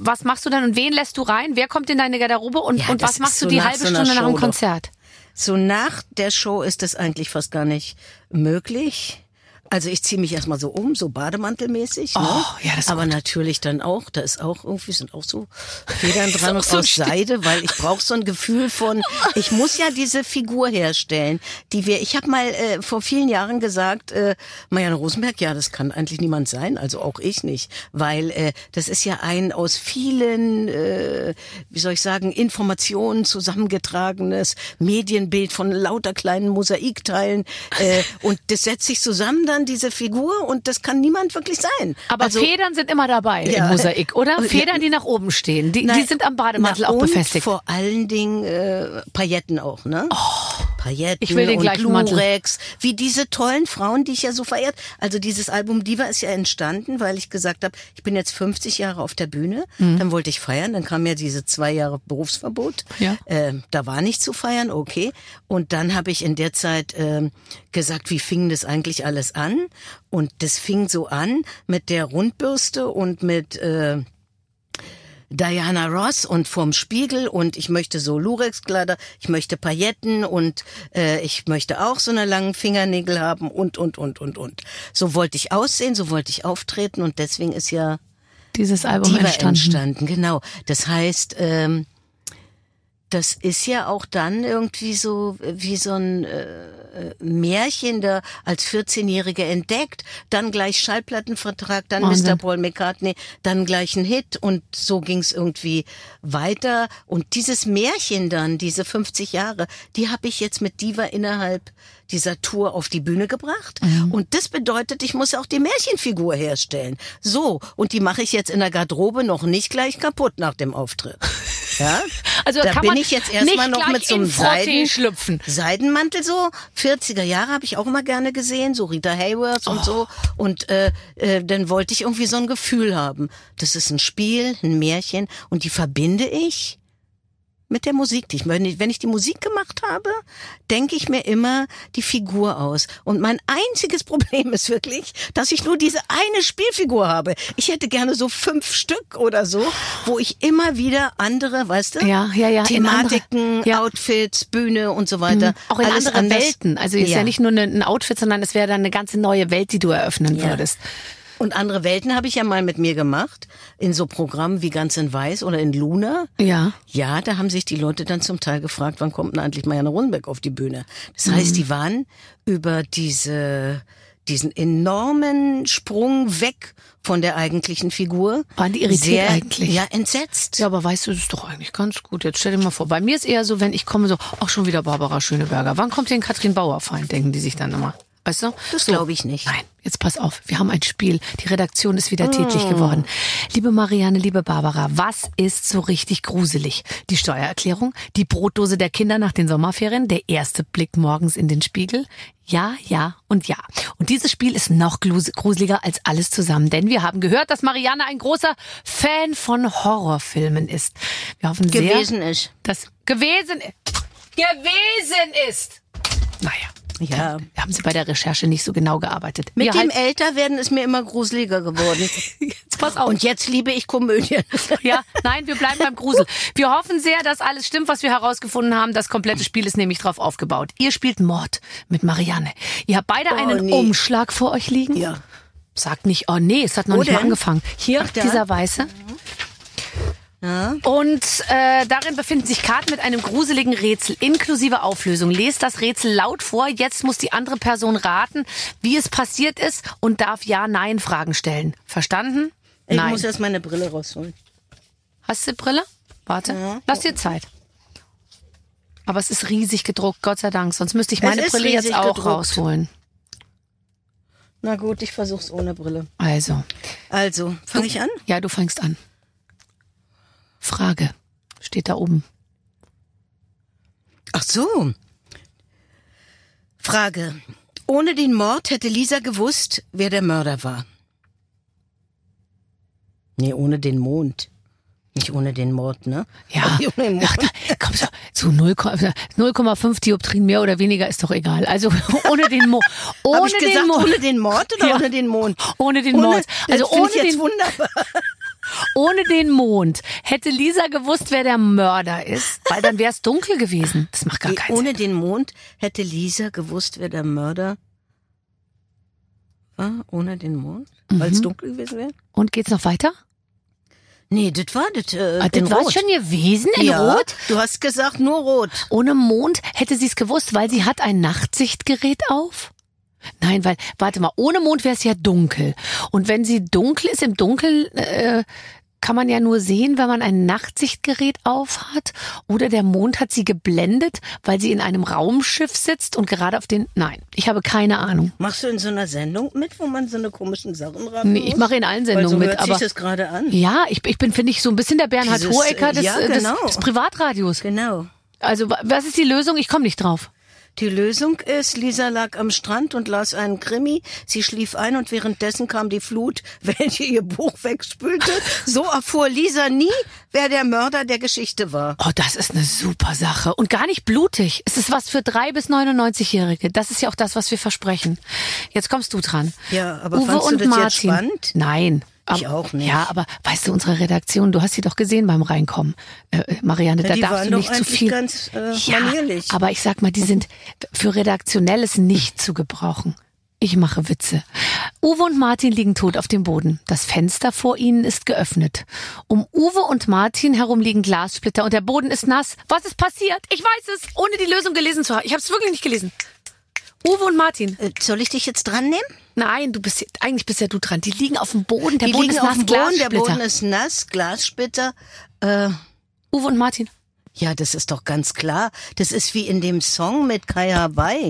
was machst du dann und wen lässt du rein? Wer kommt in deine Garderobe und, und was machst ist du so die halbe so Stunde nach dem doch. Konzert? So nach der Show ist es eigentlich fast gar nicht möglich. Also ich ziehe mich erstmal so um, so bademantelmäßig. ne? Oh, ja, das ist Aber natürlich dann auch, da ist auch irgendwie, sind auch so Federn dran und so aus. Seide, weil ich brauche so ein Gefühl von, ich muss ja diese Figur herstellen, die wir, ich habe mal äh, vor vielen Jahren gesagt, äh, Marianne Rosenberg, ja, das kann eigentlich niemand sein, also auch ich nicht, weil äh, das ist ja ein aus vielen, äh, wie soll ich sagen, Informationen zusammengetragenes Medienbild von lauter kleinen Mosaikteilen äh, und das setzt sich zusammen dann diese Figur und das kann niemand wirklich sein. Aber also, Federn sind immer dabei Ja. im Mosaik, oder? Ja. Federn, die nach oben stehen. Die, die Nein, sind am Bademantel auch und befestigt. vor allen Dingen äh, Pailletten auch, ne? Pailletten ich will den und. Lurex, wie diese tollen Frauen, die ich ja so verehrt. Also dieses Album Diva ist ja entstanden, weil ich gesagt habe, ich bin jetzt 50 Jahre auf der Bühne, Mhm. dann wollte ich feiern, dann kam ja diese zwei Jahre Berufsverbot. Ja. Ähm, da war nicht zu feiern, okay. Und dann habe ich in der Zeit ähm, gesagt, wie fing das eigentlich alles an? Und das fing so an mit der Rundbürste und mit äh, Diana Ross und vorm Spiegel und ich möchte so Lurex-Kleider, ich möchte Pailletten und äh, ich möchte auch so eine langen Fingernägel haben und, und, und, und, und. So wollte ich aussehen, so wollte ich auftreten und deswegen ist ja Dieses Album Diva entstanden. entstanden. Genau. Das heißt, ähm, das ist ja auch dann irgendwie so wie so ein äh, äh, Märchen, da als 14-Jährige entdeckt, dann gleich Schallplattenvertrag, dann Wahnsinn. Mr. Paul McCartney, dann gleich ein Hit und so ging's irgendwie weiter. Und dieses Märchen dann, diese 50 Jahre, die habe ich jetzt mit Diva innerhalb dieser Tour auf die Bühne gebracht. Mhm. Und das bedeutet, ich muss auch die Märchenfigur herstellen. So, und die mache ich jetzt in der Garderobe noch nicht gleich kaputt nach dem Auftritt. Ja? Also da bin ich jetzt erstmal noch mit so einem Seiden, schlüpfen. Seidenmantel so. 40er Jahre habe ich auch immer gerne gesehen, so Rita Hayworth und so. Oh. Und äh, äh, dann wollte ich irgendwie so ein Gefühl haben. Das ist ein Spiel, ein Märchen und die verbinde ich mit der Musik. Die ich, wenn ich wenn ich die Musik gemacht habe, denke ich mir immer die Figur aus. Und mein einziges Problem ist wirklich, dass ich nur diese eine Spielfigur habe. Ich hätte gerne so fünf Stück oder so, wo ich immer wieder andere, weißt du, Ja, ja, ja, in andere- Thematiken, ja. Outfits, Bühne und so weiter. Auch in Alles andere anders. Welten. Also ist ja. nicht nur ein Outfit, sondern es wäre dann eine ganze neue Welt, die du eröffnen Ja. würdest. Und andere Welten habe ich ja mal mit mir gemacht, in so Programmen wie Ganz in Weiß oder in Luna. Ja. Ja, da haben sich die Leute dann zum Teil gefragt, wann kommt denn eigentlich Marianne Rundbeck auf die Bühne? Das heißt, Mhm. die waren über diese, diesen enormen Sprung weg von der eigentlichen Figur. Waren die irritiert sehr, eigentlich? Ja, entsetzt. Ja, aber weißt du, das ist doch eigentlich ganz gut. Jetzt stell dir mal vor, bei mir ist eher so, wenn ich komme, so, ach schon wieder Barbara Schöneberger. Wann kommt denn Katrin Bauerfeind, denken die sich dann immer. Weißt du? Das So. glaube ich nicht. Nein, jetzt pass auf. Wir haben ein Spiel. Die Redaktion ist wieder tätig Oh. geworden. Liebe Marianne, liebe Barbara, was ist so richtig gruselig? Die Steuererklärung, die Brotdose der Kinder nach den Sommerferien, der erste Blick morgens in den Spiegel. Ja, ja und ja. Und dieses Spiel ist noch gruseliger als alles zusammen, denn wir haben gehört, dass Marianne ein großer Fan von Horrorfilmen ist. Wir hoffen sehr, Gewesen ist. dass gewesen gewesen ist. Naja. Ja. Da haben Sie bei der Recherche nicht so genau gearbeitet. Mit Wir dem halten- Älterwerden ist mir immer gruseliger geworden. Jetzt pass auf. Und jetzt liebe ich Komödien. ja, nein, wir bleiben beim Grusel. Wir hoffen sehr, dass alles stimmt, was wir herausgefunden haben. Das komplette Spiel ist nämlich drauf aufgebaut. Ihr spielt Mord mit Marianne. Ihr habt beide einen nee. Umschlag vor euch liegen. Ja. Sagt nicht, oh nee, es hat noch Wo nicht mal denn? angefangen. Hier, Ach, dieser weiße. Und äh, darin befinden sich Karten mit einem gruseligen Rätsel inklusive Auflösung. Lest das Rätsel laut vor. Jetzt muss die andere Person raten, wie es passiert ist und darf Ja-Nein-Fragen stellen. Verstanden? Ich Nein. muss erst meine Brille rausholen. Hast du Brille? Warte. Lass dir Zeit. Aber es ist riesig gedruckt, Gott sei Dank. Sonst müsste ich meine Brille jetzt auch gedruckt. rausholen. Na gut, ich versuch's ohne Brille. Also, Also, fange ich an? ja, du fängst an. Frage. Steht da oben. Ach so. Frage. Ohne den Mord hätte Lisa gewusst, wer der Mörder war. Nee, ohne den Mond. Nicht ohne den Mord, ne? Ja. Ohne den Mond. Ach, da, komm so, zu 0, 0,5 Dioptrien mehr oder weniger ist doch egal. Also ohne den Mo ohne Hab ich den gesagt, Mo ohne den Mord oder Ja. ohne den Mond? ohne den Ohne, Mond. Also ohne ich jetzt den wunderbar. Ohne den Mond hätte Lisa gewusst, wer der Mörder ist, weil dann wäre es dunkel gewesen. Das macht gar keinen Sinn. Ohne den Mond hätte Lisa gewusst, wer der Mörder war. Ohne den Mond? Weil Mhm. es dunkel gewesen wäre? Und geht's noch weiter? Nee, das war das. Äh, Ah, das war schon gewesen in ja, Rot. Du hast gesagt nur rot. Ohne Mond hätte sie es gewusst, weil sie hat ein Nachtsichtgerät auf. Nein, weil, warte mal, ohne Mond wäre es ja dunkel. Und wenn sie dunkel ist, im Dunkeln äh, kann man ja nur sehen, wenn man ein Nachtsichtgerät auf hat. Oder der Mond hat sie geblendet, weil sie in einem Raumschiff sitzt und gerade auf den... Nein, ich habe keine Ahnung. Machst du in so einer Sendung mit, wo man so eine komischen Sachen raten Nee, ich mache in allen Sendungen so mit, hört aber... sich das gerade an. Ja, ich, ich bin, finde ich, so ein bisschen der Bernhard Dieses, Hohecker des, ja, äh, des, genau. des Privatradios. Genau. Also, wa- was ist die Lösung? Ich komme nicht drauf. Die Lösung ist, Lisa lag am Strand und las einen Krimi. Sie schlief ein und währenddessen kam die Flut, welche ihr Buch wegspülte. So erfuhr Lisa nie, wer der Mörder der Geschichte war. Oh, das ist eine super Sache. Und gar nicht blutig. Es ist was für drei bis 99-Jährige. Das ist ja auch das, was wir versprechen. Jetzt kommst du dran. Ja, aber Uwe fandst du und das jetzt Martin. spannend? Nein. Ich auch nicht. Ja, aber weißt du, unsere Redaktion, du hast sie doch gesehen beim Reinkommen. Äh, Marianne, Ja, da darfst du nicht zu viel. ganz, äh, ja, manierlich. aber ich sag mal, die sind für Redaktionelles nicht zu gebrauchen. Ich mache Witze. Uwe und Martin liegen tot auf dem Boden. Das Fenster vor ihnen ist geöffnet. Um Uwe und Martin herum liegen Glassplitter und der Boden ist nass. Was ist passiert? Ich weiß es, ohne die Lösung gelesen zu haben. Ich habe es wirklich nicht gelesen. Uwe und Martin. Äh, Soll ich dich jetzt dran nehmen? Nein, du bist eigentlich bist ja du dran. Die liegen auf dem Boden. Der die Boden liegen ist auf nass. dem Boden, der. Boden ist nass, Glassplitter. Äh, Uwe und Martin. ja, das ist doch ganz klar. Das ist wie in dem Song mit Kai Hawaii.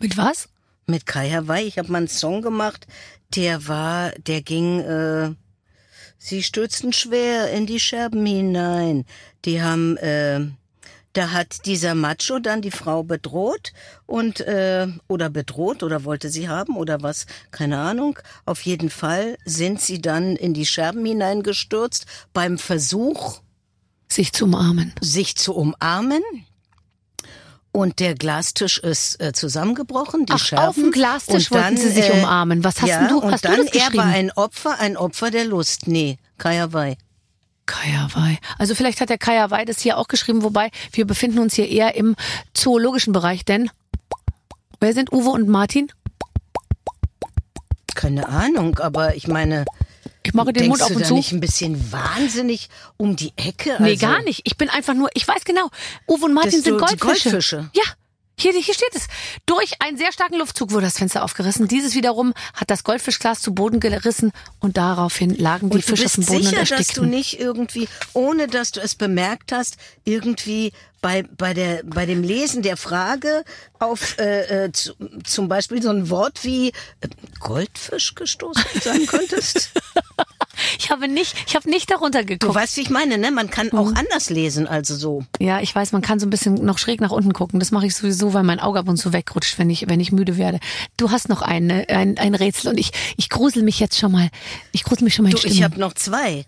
Mit was? Mit Kai Hawaii. Ich habe mal einen Song gemacht, der war, der ging, äh, sie stürzten schwer in die Scherben hinein. Die haben, äh, da hat dieser Macho dann die Frau bedroht und äh, oder bedroht oder wollte sie haben oder was, keine Ahnung. Auf jeden Fall sind sie dann in die Scherben hineingestürzt beim Versuch, Sich zu umarmen. sich zu umarmen. Und der Glastisch ist äh, zusammengebrochen, die Ach, Scherben. auf dem Glastisch Und wollten sie sich umarmen. Was hast ja, denn du- Und hast du dann, das er war geschrieben? ein Opfer, ein Opfer der Lust. Nee, Kaya Wei. Kajawai. Also vielleicht hat der Kajawai das hier auch geschrieben, wobei wir befinden uns hier eher im zoologischen Bereich, denn wer sind Uwe und Martin? Keine Ahnung, aber ich meine, Ich mache den denkst Mund auf du und zu. nicht ein bisschen wahnsinnig um die Ecke? nee, also, gar nicht. Ich bin einfach nur, ich weiß genau, Uwe und Martin sind Goldfische. Goldfische. Ja. Hier, hier steht es. Durch einen sehr starken Luftzug wurde das Fenster aufgerissen. Dieses wiederum hat das Goldfischglas zu Boden gerissen und daraufhin lagen die Fische auf dem Boden sicher, und dass du erstickten. nicht irgendwie, ohne dass du es bemerkt hast, irgendwie bei, bei, der, bei dem Lesen der Frage auf äh, äh, zu, zum Beispiel so ein Wort wie äh, Goldfisch gestoßen sein könntest? Ich habe nicht, ich habe nicht darunter Du geguckt. weißt, wie ich meine, ne? Man kann Mhm. auch anders lesen, also so. Ja, ich weiß, man kann so ein bisschen noch schräg nach unten gucken. Das mache ich sowieso, weil mein Auge ab und zu wegrutscht, wenn ich, wenn ich müde werde. Du hast noch eine, ein, ein Rätsel und ich, ich grusel mich jetzt schon mal. Ich grusel mich schon mal Du, ich habe noch zwei.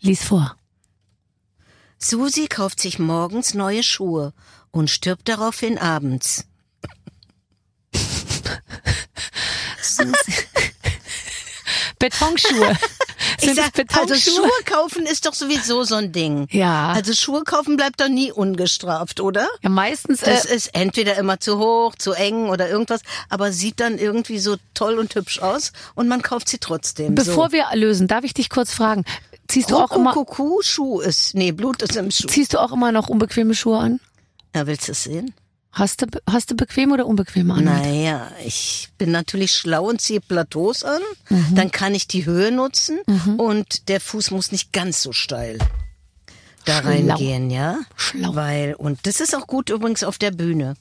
Lies vor. Susi kauft sich morgens neue Schuhe und stirbt daraufhin abends. Betonschuhe. Sind sag, also Betonschuhe? Schuhe kaufen ist doch sowieso so ein Ding. Ja. Also Schuhe kaufen bleibt doch nie ungestraft, oder? ja, meistens. Das äh, ist entweder immer zu hoch, zu eng oder irgendwas, aber sieht dann irgendwie so toll und hübsch aus und man kauft sie trotzdem. bevor so. wir lösen, darf ich dich kurz fragen. Ziehst du auch immer, Kuckuck, Schuh ist, nee, Blut ist im Schuh. ziehst du auch immer noch unbequeme Schuhe an? Ja, willst du es sehen? Hast du, hast du bequeme oder unbequeme an? Naja, ich bin natürlich schlau und ziehe Plateaus an. Mhm. Dann kann ich die Höhe nutzen und der Fuß muss nicht ganz so steil da Schlau. reingehen, ja? Schlau. Weil, und das ist auch gut übrigens auf der Bühne.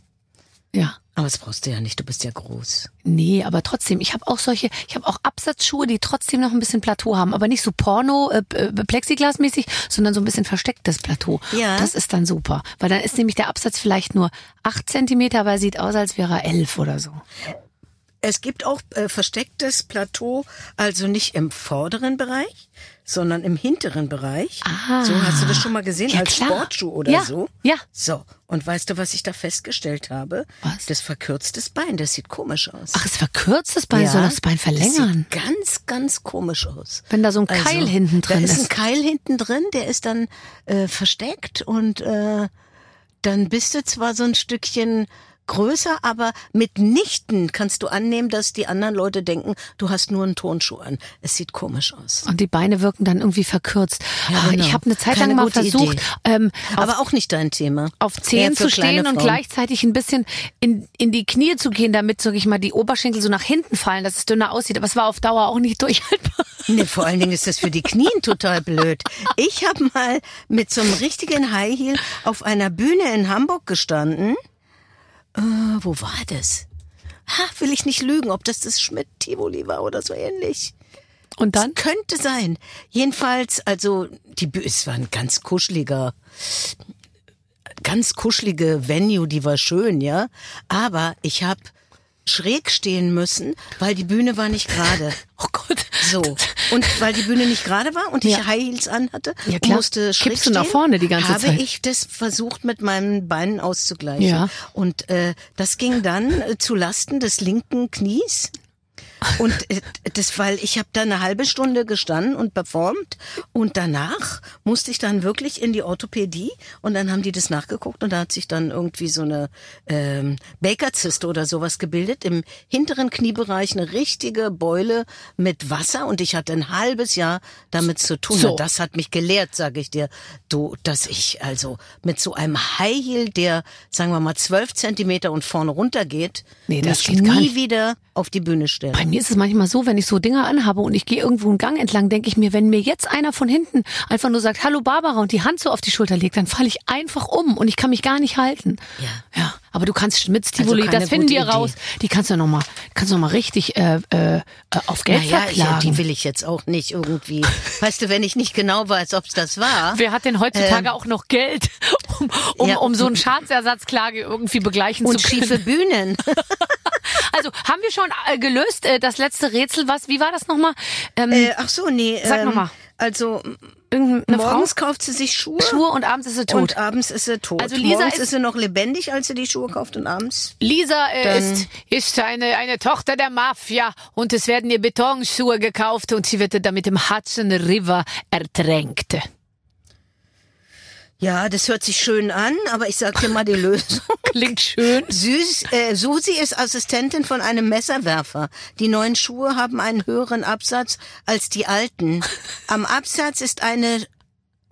Ja. Aber das brauchst du ja nicht, du bist ja groß. Nee, aber trotzdem, ich habe auch solche, ich habe auch Absatzschuhe, die trotzdem noch ein bisschen Plateau haben, aber nicht so Porno, äh, äh, Plexiglasmäßig, sondern so ein bisschen verstecktes Plateau. Ja. Das ist dann super, weil dann ist nämlich der Absatz vielleicht nur acht Zentimeter, aber er sieht aus, als wäre er elf oder so. Es gibt auch äh, verstecktes Plateau, also nicht im vorderen Bereich, sondern im hinteren Bereich. Ah. So hast du das schon mal gesehen Ja, als klar. Sportschuh oder Ja, so? ja. So, und weißt du, was ich da festgestellt habe? Was? Das verkürztes Bein, das sieht komisch aus. Ach, es verkürzt das Bein, soll das Bein verlängern. Das sieht ganz, ganz komisch aus. Wenn da so ein Keil hinten drin da ist. ist. ein Keil hinten drin, der ist dann äh, versteckt und äh, dann bist du zwar so ein Stückchen größer, aber mitnichten kannst du annehmen, dass die anderen Leute denken, du hast nur einen Tonschuh an. Es sieht komisch aus. Und die Beine wirken dann irgendwie verkürzt. Ja, Ah, genau. Ich habe eine Zeit Keine lang mal versucht, ähm, auf, Aber auch nicht dein Thema. auf Zehen zu stehen und gleichzeitig ein bisschen in, in die Knie zu gehen, damit, sag ich mal, die Oberschenkel so nach hinten fallen, dass es dünner aussieht. Aber es war auf Dauer auch nicht durchhaltbar. Nee, vor allen Dingen ist das für die Knien total blöd. Ich habe mal mit so einem richtigen High Heel auf einer Bühne in Hamburg gestanden. Äh, wo war das? Ha, will ich nicht lügen, ob das das Schmidt-Tivoli war oder so ähnlich. Und dann? Könnte sein. Jedenfalls, also die Bühne, es war ein ganz kuscheliger, ganz kuschelige Venue, die war schön, ja. Aber ich habe schräg stehen müssen, weil die Bühne war nicht gerade. Oh Gott. So. Und weil die Bühne nicht gerade war und ich Ja. High Heels anhatte Ja, klar. musste schräg Kippst du nach vorne die ganze habe Zeit. ich das versucht mit meinen Beinen auszugleichen. Ja. Und äh, das ging dann äh, zu Lasten des linken Knies. Und äh, das, weil ich habe da eine halbe Stunde gestanden und performt. Und danach musste ich dann wirklich in die Orthopädie. Und dann haben die das nachgeguckt und da hat sich dann irgendwie so eine ähm, Baker-Zyste oder sowas gebildet. Im hinteren Kniebereich eine richtige Beule mit Wasser. Und ich hatte ein halbes Jahr damit zu tun. So. Und Das hat mich gelehrt, sage ich dir, du, dass ich also mit so einem High Heel, der sagen wir mal zwölf Zentimeter und vorne runter geht, Nee, das geht gar nie wieder auf die Bühne stellen. Bei mir ist es manchmal so, wenn ich so Dinger anhabe und ich gehe irgendwo einen Gang entlang, denke ich mir, wenn mir jetzt einer von hinten einfach nur sagt, hallo Barbara und die Hand so auf die Schulter legt, dann falle ich einfach um und ich kann mich gar nicht halten. Ja. Ja, aber du kannst Schmitz-Tivoli, Also keine das finden wir Idee. raus. Die kannst du noch mal, kannst du noch mal richtig äh, äh, auf Geld Naja, ich, verklagen. die will ich jetzt auch nicht irgendwie. weißt du, wenn ich nicht genau weiß, ob es das war. Wer hat denn heutzutage auch noch Geld, um, um, Ja. um so einen Schadensersatzklage irgendwie begleichen Und zu können? schiefe Bühnen. Also haben wir schon äh, gelöst äh, das letzte Rätsel? Was? Wie war das nochmal? Ähm, äh, ach so, nee. Sag ähm, noch mal. Also irgendeine Frau? morgens kauft sie sich Schuhe. Schuhe und abends ist sie tot. Und abends ist sie tot. Also Lisa morgens ist- ist, sie noch lebendig, als sie die Schuhe kauft und abends. Lisa äh, ist, ist eine, eine Tochter der Mafia und es werden ihr Betonschuhe gekauft und sie wird damit im Hudson River ertränkt. Ja, das hört sich schön an, aber ich sag dir mal die Lösung. Klingt schön. Süß, äh, Susi ist Assistentin von einem Messerwerfer. Die neuen Schuhe haben einen höheren Absatz als die alten. Am Absatz ist eine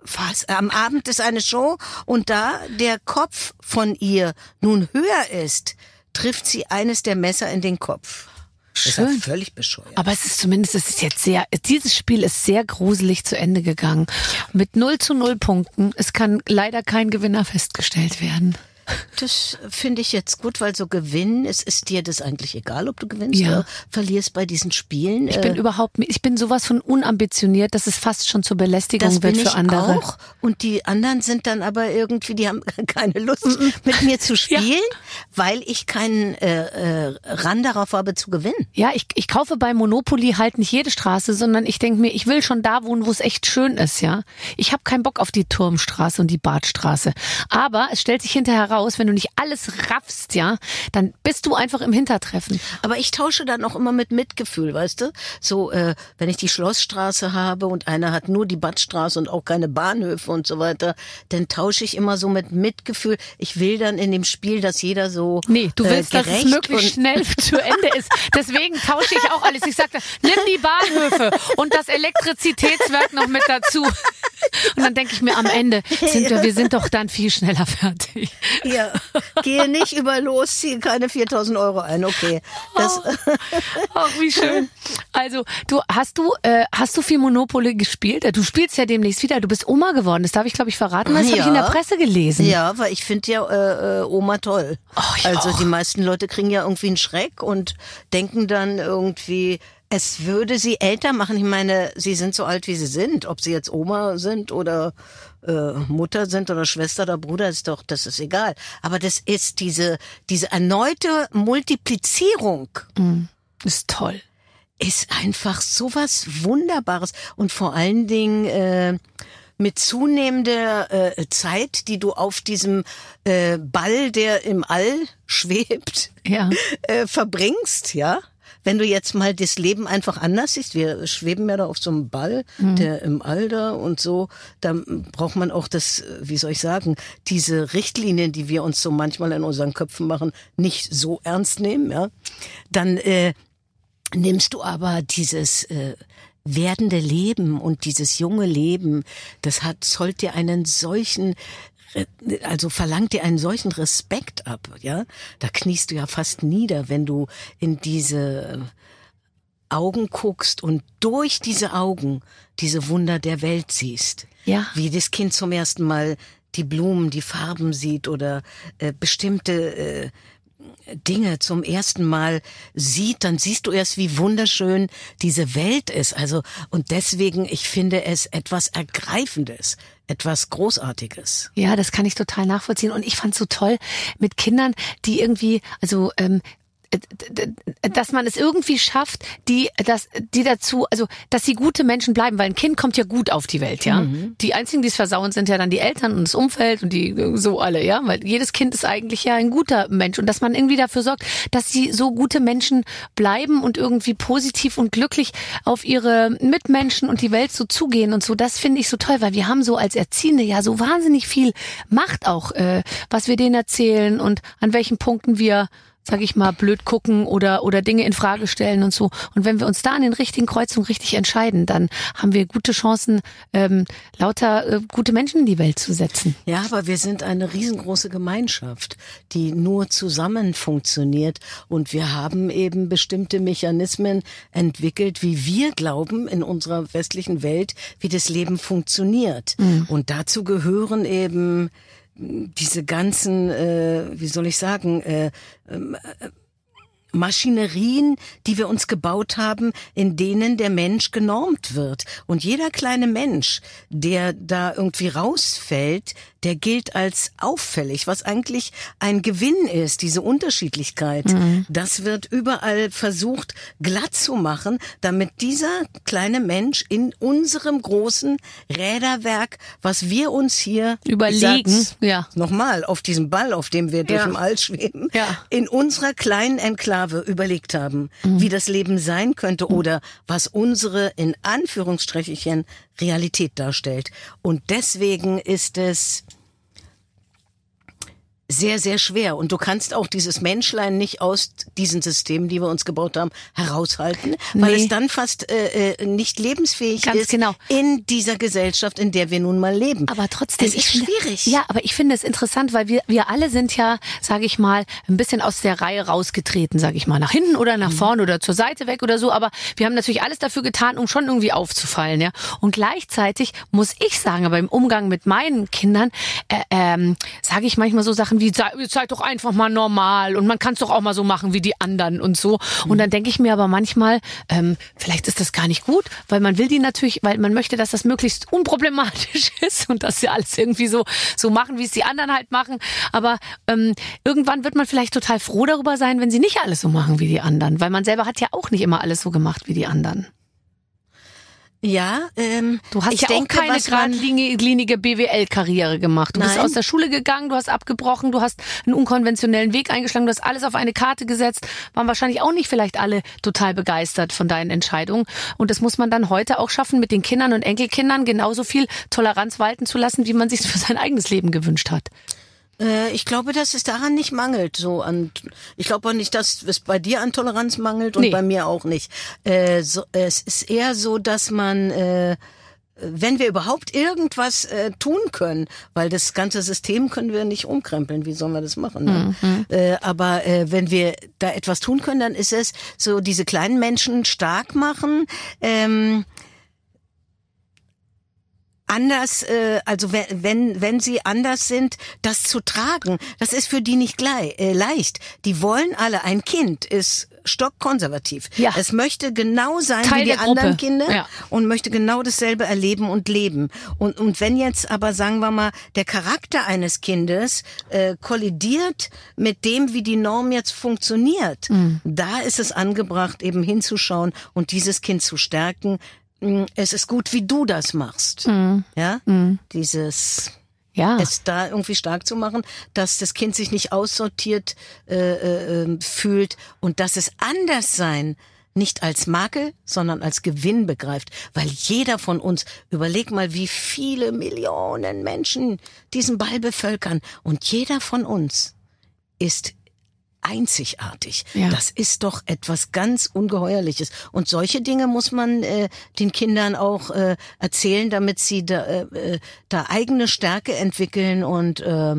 was? Am Abend ist eine Show und da der Kopf von ihr nun höher ist, trifft sie eines der Messer in den Kopf. Das ist ja Schön. völlig bescheuert. Aber es ist zumindest, es ist jetzt sehr, dieses Spiel ist sehr gruselig zu Ende gegangen. Mit 0 zu 0 Punkten. Es kann leider kein Gewinner festgestellt werden. Das finde ich jetzt gut, weil so gewinnen, es ist dir das eigentlich egal, ob du gewinnst Ja. oder verlierst bei diesen Spielen. Ich bin Äh, überhaupt, ich bin sowas von unambitioniert, dass es fast schon zur Belästigung das wird für andere. auch. Und die anderen sind dann aber irgendwie, die haben keine Lust mit mir zu spielen, weil ich keinen äh, äh, Ran darauf habe zu gewinnen. Ja, ich, ich kaufe bei Monopoly halt nicht jede Straße, sondern ich denke mir, ich will schon da wohnen, wo es echt schön ist, ja. Ich habe keinen Bock auf die Turmstraße und die Badstraße. Aber es stellt sich hinterher raus, wenn du nicht alles raffst, ja, dann bist du einfach im Hintertreffen. Aber ich tausche dann auch immer mit Mitgefühl, weißt du? So, äh, wenn ich die Schlossstraße habe und einer hat nur die Badstraße und auch keine Bahnhöfe und so weiter, dann tausche ich immer so mit Mitgefühl. Ich will dann in dem Spiel, dass jeder so Nee, du willst, äh, dass es möglichst schnell zu Ende ist. Deswegen tausche ich auch alles. Ich sagte, nimm die Bahnhöfe und das Elektrizitätswerk noch mit dazu. Und dann denke ich mir am Ende, sind wir, wir sind doch dann viel schneller fertig. Ja, gehe nicht über los, ziehe keine 4000 Euro ein, okay. Das, Ach, wie schön. Also, du hast du äh, hast du viel Monopoly gespielt? Du spielst ja demnächst wieder. Du bist Oma geworden. Das darf ich, glaube ich, verraten. weil Das habe ich in der Ja. Presse gelesen. ja, weil ich finde ja äh, äh, Oma toll. Oh, also auch. die meisten Leute kriegen ja irgendwie einen Schreck und denken dann irgendwie, es würde sie älter machen. Ich meine, sie sind so alt, wie sie sind. Ob sie jetzt Oma sind oder äh, Mutter sind oder Schwester oder Bruder, ist doch, das ist egal. Aber das ist diese, diese erneute Multiplizierung. Ist toll. ist einfach sowas Wunderbares und vor allen Dingen äh, mit zunehmender äh, Zeit, die du auf diesem äh, Ball, der im All schwebt, Ja. äh, verbringst, ja. Wenn du jetzt mal das Leben einfach anders siehst, wir schweben ja da auf so einem Ball, der im da und so, dann braucht man auch das, wie soll ich sagen, diese Richtlinien, die wir uns so manchmal in unseren Köpfen machen, nicht so ernst nehmen, ja. Dann äh, nimmst du aber dieses äh, werdende Leben und dieses junge Leben, das hat zollt dir einen solchen also verlangt dir einen solchen Respekt ab, ja? Da kniest du ja fast nieder, wenn du in diese Augen guckst und durch diese Augen diese Wunder der Welt siehst. Ja. Wie das Kind zum ersten Mal die Blumen, die Farben sieht oder äh, bestimmte äh, Dinge zum ersten Mal sieht, dann siehst du erst, wie wunderschön diese Welt ist. Also, und deswegen, ich finde es etwas Ergreifendes, etwas Großartiges. Ja, das kann ich total nachvollziehen. Und ich fand's so toll mit Kindern, die irgendwie, also ähm, dass man es irgendwie schafft, die, dass, die dazu, also, dass sie gute Menschen bleiben, weil ein Kind kommt ja gut auf die Welt, ja. Die einzigen, die es versauen, sind ja dann die Eltern und das Umfeld und die äh, so alle, ja. Weil jedes Kind ist eigentlich ja ein guter Mensch und dass man irgendwie dafür sorgt, dass sie so gute Menschen bleiben und irgendwie positiv und glücklich auf ihre Mitmenschen und die Welt so zugehen und so, das finde ich so toll, weil wir haben so als Erziehende ja so wahnsinnig viel Macht auch, äh, was wir denen erzählen und an welchen Punkten wir sag ich mal, blöd gucken oder, oder Dinge in Frage stellen und so. Und wenn wir uns da an den richtigen Kreuzungen richtig entscheiden, dann haben wir gute Chancen, ähm, lauter äh, gute Menschen in die Welt zu setzen. Ja, aber wir sind eine riesengroße Gemeinschaft, die nur zusammen funktioniert. Und wir haben eben bestimmte Mechanismen entwickelt, wie wir glauben in unserer westlichen Welt, wie das Leben funktioniert. Und dazu gehören eben diese ganzen, äh, wie soll ich sagen, äh, Maschinerien, die wir uns gebaut haben, in denen der Mensch genormt wird. Und jeder kleine Mensch, der da irgendwie rausfällt, der gilt als auffällig, was eigentlich ein Gewinn ist, diese Unterschiedlichkeit. Das wird überall versucht glatt zu machen, damit dieser kleine Mensch in unserem großen Räderwerk, was wir uns hier Überlegen, ja. nochmal auf diesem Ball, auf dem wir durch Ja. den All schweben, Ja. in unserer kleinen Enklave überlegt haben, wie das Leben sein könnte oder was unsere in Anführungsstrichen Realität darstellt. Und deswegen ist es sehr, sehr schwer. Und du kannst auch dieses Menschlein nicht aus diesen Systemen, die wir uns gebaut haben, heraushalten, weil Nee. es dann fast äh, äh, nicht lebensfähig Ganz ist genau. in dieser Gesellschaft, in der wir nun mal leben. Aber trotzdem, es ist finde, schwierig. Ja, aber ich finde es interessant, weil wir wir alle sind ja, sage ich mal, ein bisschen aus der Reihe rausgetreten, sage ich mal, nach hinten oder Mhm. nach vorne oder zur Seite weg oder so. Aber wir haben natürlich alles dafür getan, um schon irgendwie aufzufallen, ja. Und gleichzeitig muss ich sagen, aber im Umgang mit meinen Kindern äh, ähm, sage ich manchmal so Sachen wie sei, seid doch einfach mal normal und man kann es doch auch mal so machen wie die anderen und so. Und dann denke ich mir aber manchmal, ähm, vielleicht ist das gar nicht gut, weil man will die natürlich, weil man möchte, dass das möglichst unproblematisch ist und dass sie alles irgendwie so so machen, wie es die anderen halt machen. Aber ähm, irgendwann wird man vielleicht total froh darüber sein, wenn sie nicht alles so machen wie die anderen, weil man selber hat ja auch nicht immer alles so gemacht wie die anderen. Ja, ähm, Du hast ja denke, auch keine geradlinige BWL-Karriere gemacht. Du bist Nein. aus der Schule gegangen, du hast abgebrochen, du hast einen unkonventionellen Weg eingeschlagen, du hast alles auf eine Karte gesetzt. Waren wahrscheinlich auch nicht vielleicht alle total begeistert von deinen Entscheidungen. Und das muss man dann heute auch schaffen, mit den Kindern und Enkelkindern genauso viel Toleranz walten zu lassen, wie man sich für sein eigenes Leben gewünscht hat. Äh, ich glaube, dass es daran nicht mangelt. So an, ich glaube auch nicht, dass es bei dir an Toleranz mangelt und Nee. bei mir auch nicht. Äh, so, es ist eher so, dass man äh, wenn wir überhaupt irgendwas äh, tun können, weil das ganze System können wir nicht umkrempeln, wie sollen wir das machen? Ne? Äh, aber äh, wenn wir da etwas tun können, dann ist es so diese kleinen Menschen stark machen. Ähm, anders, äh, also wenn, wenn, wenn sie anders sind, das zu tragen, das ist für die nicht gleich, äh, leicht. Die wollen alle, ein Kind ist stockkonservativ. Ja. Es möchte genau sein Teil wie die anderen Kinder Ja. und möchte genau dasselbe erleben und leben. Und, und wenn jetzt aber, sagen wir mal, der Charakter eines Kindes äh, kollidiert mit dem, wie die Norm jetzt funktioniert, Mhm. da ist es angebracht, eben hinzuschauen und dieses Kind zu stärken. Mm, Es ist gut, wie du das machst. Mhm. Ja, dieses Ja. es da irgendwie stark zu machen, dass das Kind sich nicht aussortiert äh, äh, äh, fühlt und dass es anders sein nicht als Makel, sondern als Gewinn begreift. Weil jeder von uns, überleg mal, wie viele Millionen Menschen diesen Ball bevölkern und jeder von uns ist einzigartig. Ja. Das ist doch etwas ganz Ungeheuerliches. Und solche Dinge muss man äh, den Kindern auch äh, erzählen, damit sie da, äh, äh, da eigene Stärke entwickeln und äh,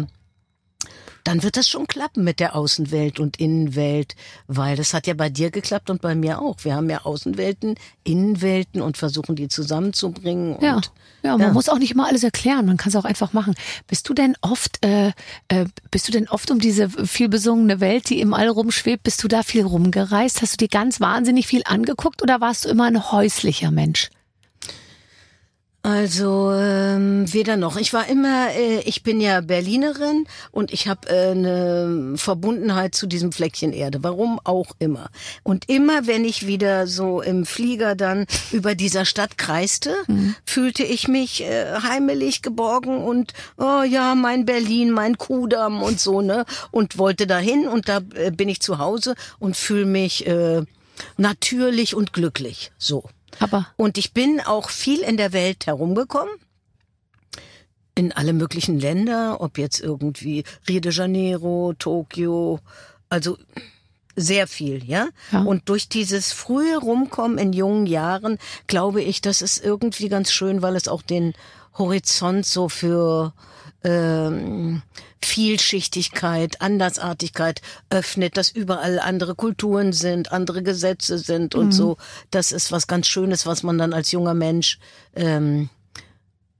dann wird das schon klappen mit der Außenwelt und Innenwelt, weil das hat ja bei dir geklappt und bei mir auch. Wir haben ja Außenwelten, Innenwelten und versuchen die zusammenzubringen. Und Ja, ja, man ja. muss auch nicht immer alles erklären, man kann es auch einfach machen. Bist du denn oft, äh, äh, bist du denn oft um diese viel besungene Welt, die im All rumschwebt, bist du da viel rumgereist? Hast du dir ganz wahnsinnig viel angeguckt oder warst du immer ein häuslicher Mensch? Also ähm, weder noch. Ich war immer, äh, ich bin ja Berlinerin und ich habe äh, eine Verbundenheit zu diesem Fleckchen Erde. Warum auch immer. Und immer, wenn ich wieder so im Flieger dann über dieser Stadt kreiste, fühlte ich mich äh, heimelig geborgen und oh ja, mein Berlin, mein Kudamm und so ne und wollte dahin und da äh, bin ich zu Hause und fühle mich äh, natürlich und glücklich. So. Aber Und ich bin auch viel in der Welt herumgekommen. In alle möglichen Länder, ob jetzt irgendwie Rio de Janeiro, Tokio, also sehr viel, ja? Ja. Und durch dieses frühe Rumkommen in jungen Jahren, glaube ich, das ist irgendwie ganz schön, weil es auch den Horizont so für ähm, Vielschichtigkeit, Andersartigkeit öffnet, dass überall andere Kulturen sind, andere Gesetze sind und so. Das ist was ganz Schönes, was man dann als junger Mensch ähm,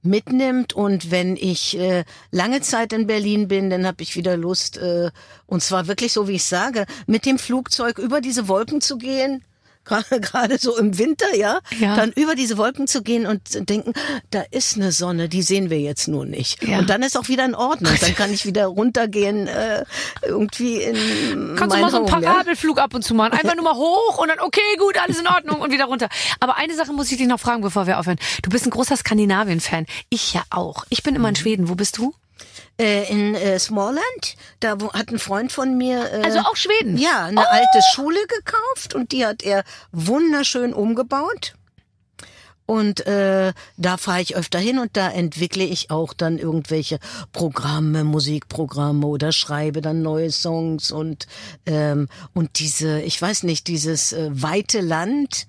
mitnimmt und wenn ich äh, lange Zeit in Berlin bin, dann habe ich wieder Lust äh, und zwar wirklich so wie ich sage, mit dem Flugzeug über diese Wolken zu gehen. Gerade so im Winter, ja? Ja. Dann über diese Wolken zu gehen und denken, da ist eine Sonne, die sehen wir jetzt nur nicht. Ja. Und dann ist auch wieder in Ordnung. Dann kann ich wieder runtergehen, äh, irgendwie in kannst du mal so einen Home, ja? Parabelflug ab und zu machen? Einfach nur mal hoch und dann, okay, gut, alles in Ordnung und wieder runter. Aber eine Sache muss ich dich noch fragen, bevor wir aufhören. Du bist ein großer Skandinavien-Fan. Ich ja auch. Ich bin immer in Schweden. Wo bist du? Äh, in äh, Smallland, da wo, hat ein Freund von mir äh, Also auch Schweden? Ja, eine Oh. alte Schule gekauft und die hat er wunderschön umgebaut. Und äh, da fahre ich öfter hin und da entwickle ich auch dann irgendwelche Programme, Musikprogramme oder schreibe dann neue Songs und ähm, und diese, ich weiß nicht, dieses äh, weite Land.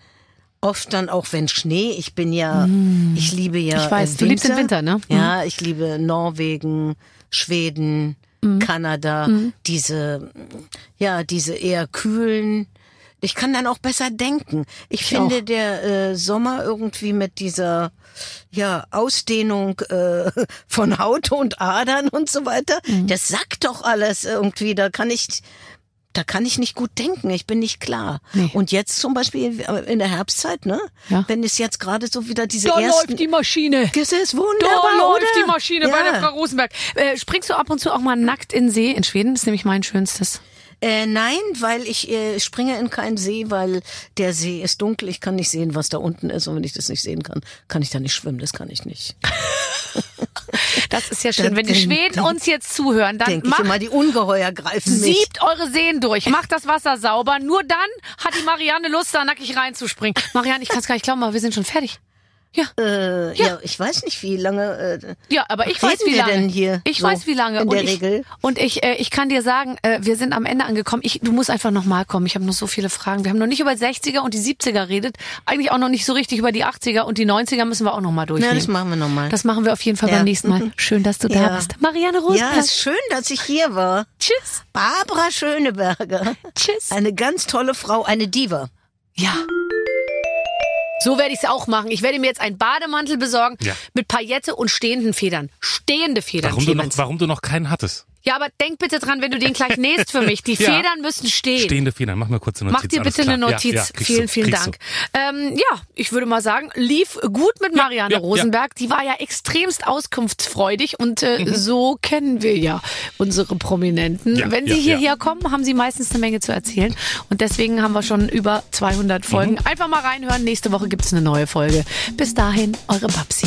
Oft dann auch wenn Schnee. Ich bin ja, ich liebe ja. Ich weiß, äh, du liebst den Winter, ne? Ja, ich liebe Norwegen, Schweden, Kanada. Diese, ja, diese eher kühlen. Ich kann dann auch besser denken. Ich, finde auch. der äh, Sommer irgendwie mit dieser ja Ausdehnung äh, von Haut und Adern und so weiter, das sagt doch alles irgendwie. Da kann ich da kann ich nicht gut denken. Ich bin nicht klar. Nee. Und jetzt zum Beispiel in der Herbstzeit, ne? Ja. Wenn es jetzt gerade so wieder diese Da ersten läuft die Maschine. das ist Da wunderbar, läuft oder? die Maschine bei der Frau Rosenberg. Äh, springst du ab und zu auch mal nackt in See in Schweden? Das ist nämlich mein schönstes. Äh, nein, weil ich äh, springe in keinen See, weil der See ist dunkel. Ich kann nicht sehen, was da unten ist. Und wenn ich das nicht sehen kann, kann ich da nicht schwimmen. Das kann ich nicht. Das ist ja schön. Wenn die Schweden uns jetzt zuhören, dann macht, immer, die Ungeheuer greifen mich. siebt eure Seen durch, macht das Wasser sauber. Nur dann hat die Marianne Lust, da nackig reinzuspringen. Marianne, ich kann es gar nicht glauben, aber wir sind schon fertig. Ja, Äh, ja. ich weiß nicht, wie lange. Äh, ja, aber ich weiß, wie lange. denn hier ich so weiß, wie lange. in und der ich, Regel? Und ich, äh, ich kann dir sagen, äh, wir sind am Ende angekommen. Ich, du musst einfach nochmal kommen. Ich habe noch so viele Fragen. Wir haben noch nicht über 60er und die 70er redet. Eigentlich auch noch nicht so richtig über die 80er und die 90er müssen wir auch nochmal na, durchnehmen. das machen wir nochmal. Das machen wir auf jeden Fall Ja. beim nächsten Mal. Schön, dass du da Ja. bist. Marianne ja, Rosenberg. ist schön, dass ich hier war. Tschüss. Barbara Schöneberger. Tschüss. Eine ganz tolle Frau, eine Diva. Ja. So werde ich es auch machen. Ich werde mir jetzt einen Bademantel besorgen Ja. mit Paillette und stehenden Federn. Stehende Federn, Warum du, noch, warum du noch keinen hattest? Ja, aber denk bitte dran, wenn du den gleich nähst für mich. Die Ja. Federn müssen stehen. Stehende Federn, mach mir kurz eine Notiz. Mach dir bitte eine Notiz. Ja, ja, vielen, du, vielen Dank. Ähm, ja, ich würde mal sagen, lief gut mit Marianne. Rosenberg. Die war ja extremst auskunftsfreudig und äh, so kennen wir ja unsere Prominenten. Mhm. Wenn sie hierher kommen, haben sie meistens eine Menge zu erzählen. Und deswegen haben wir schon über 200 Folgen. Mhm. Einfach mal reinhören. Nächste Woche gibt's eine neue Folge. Bis dahin, eure Babsi.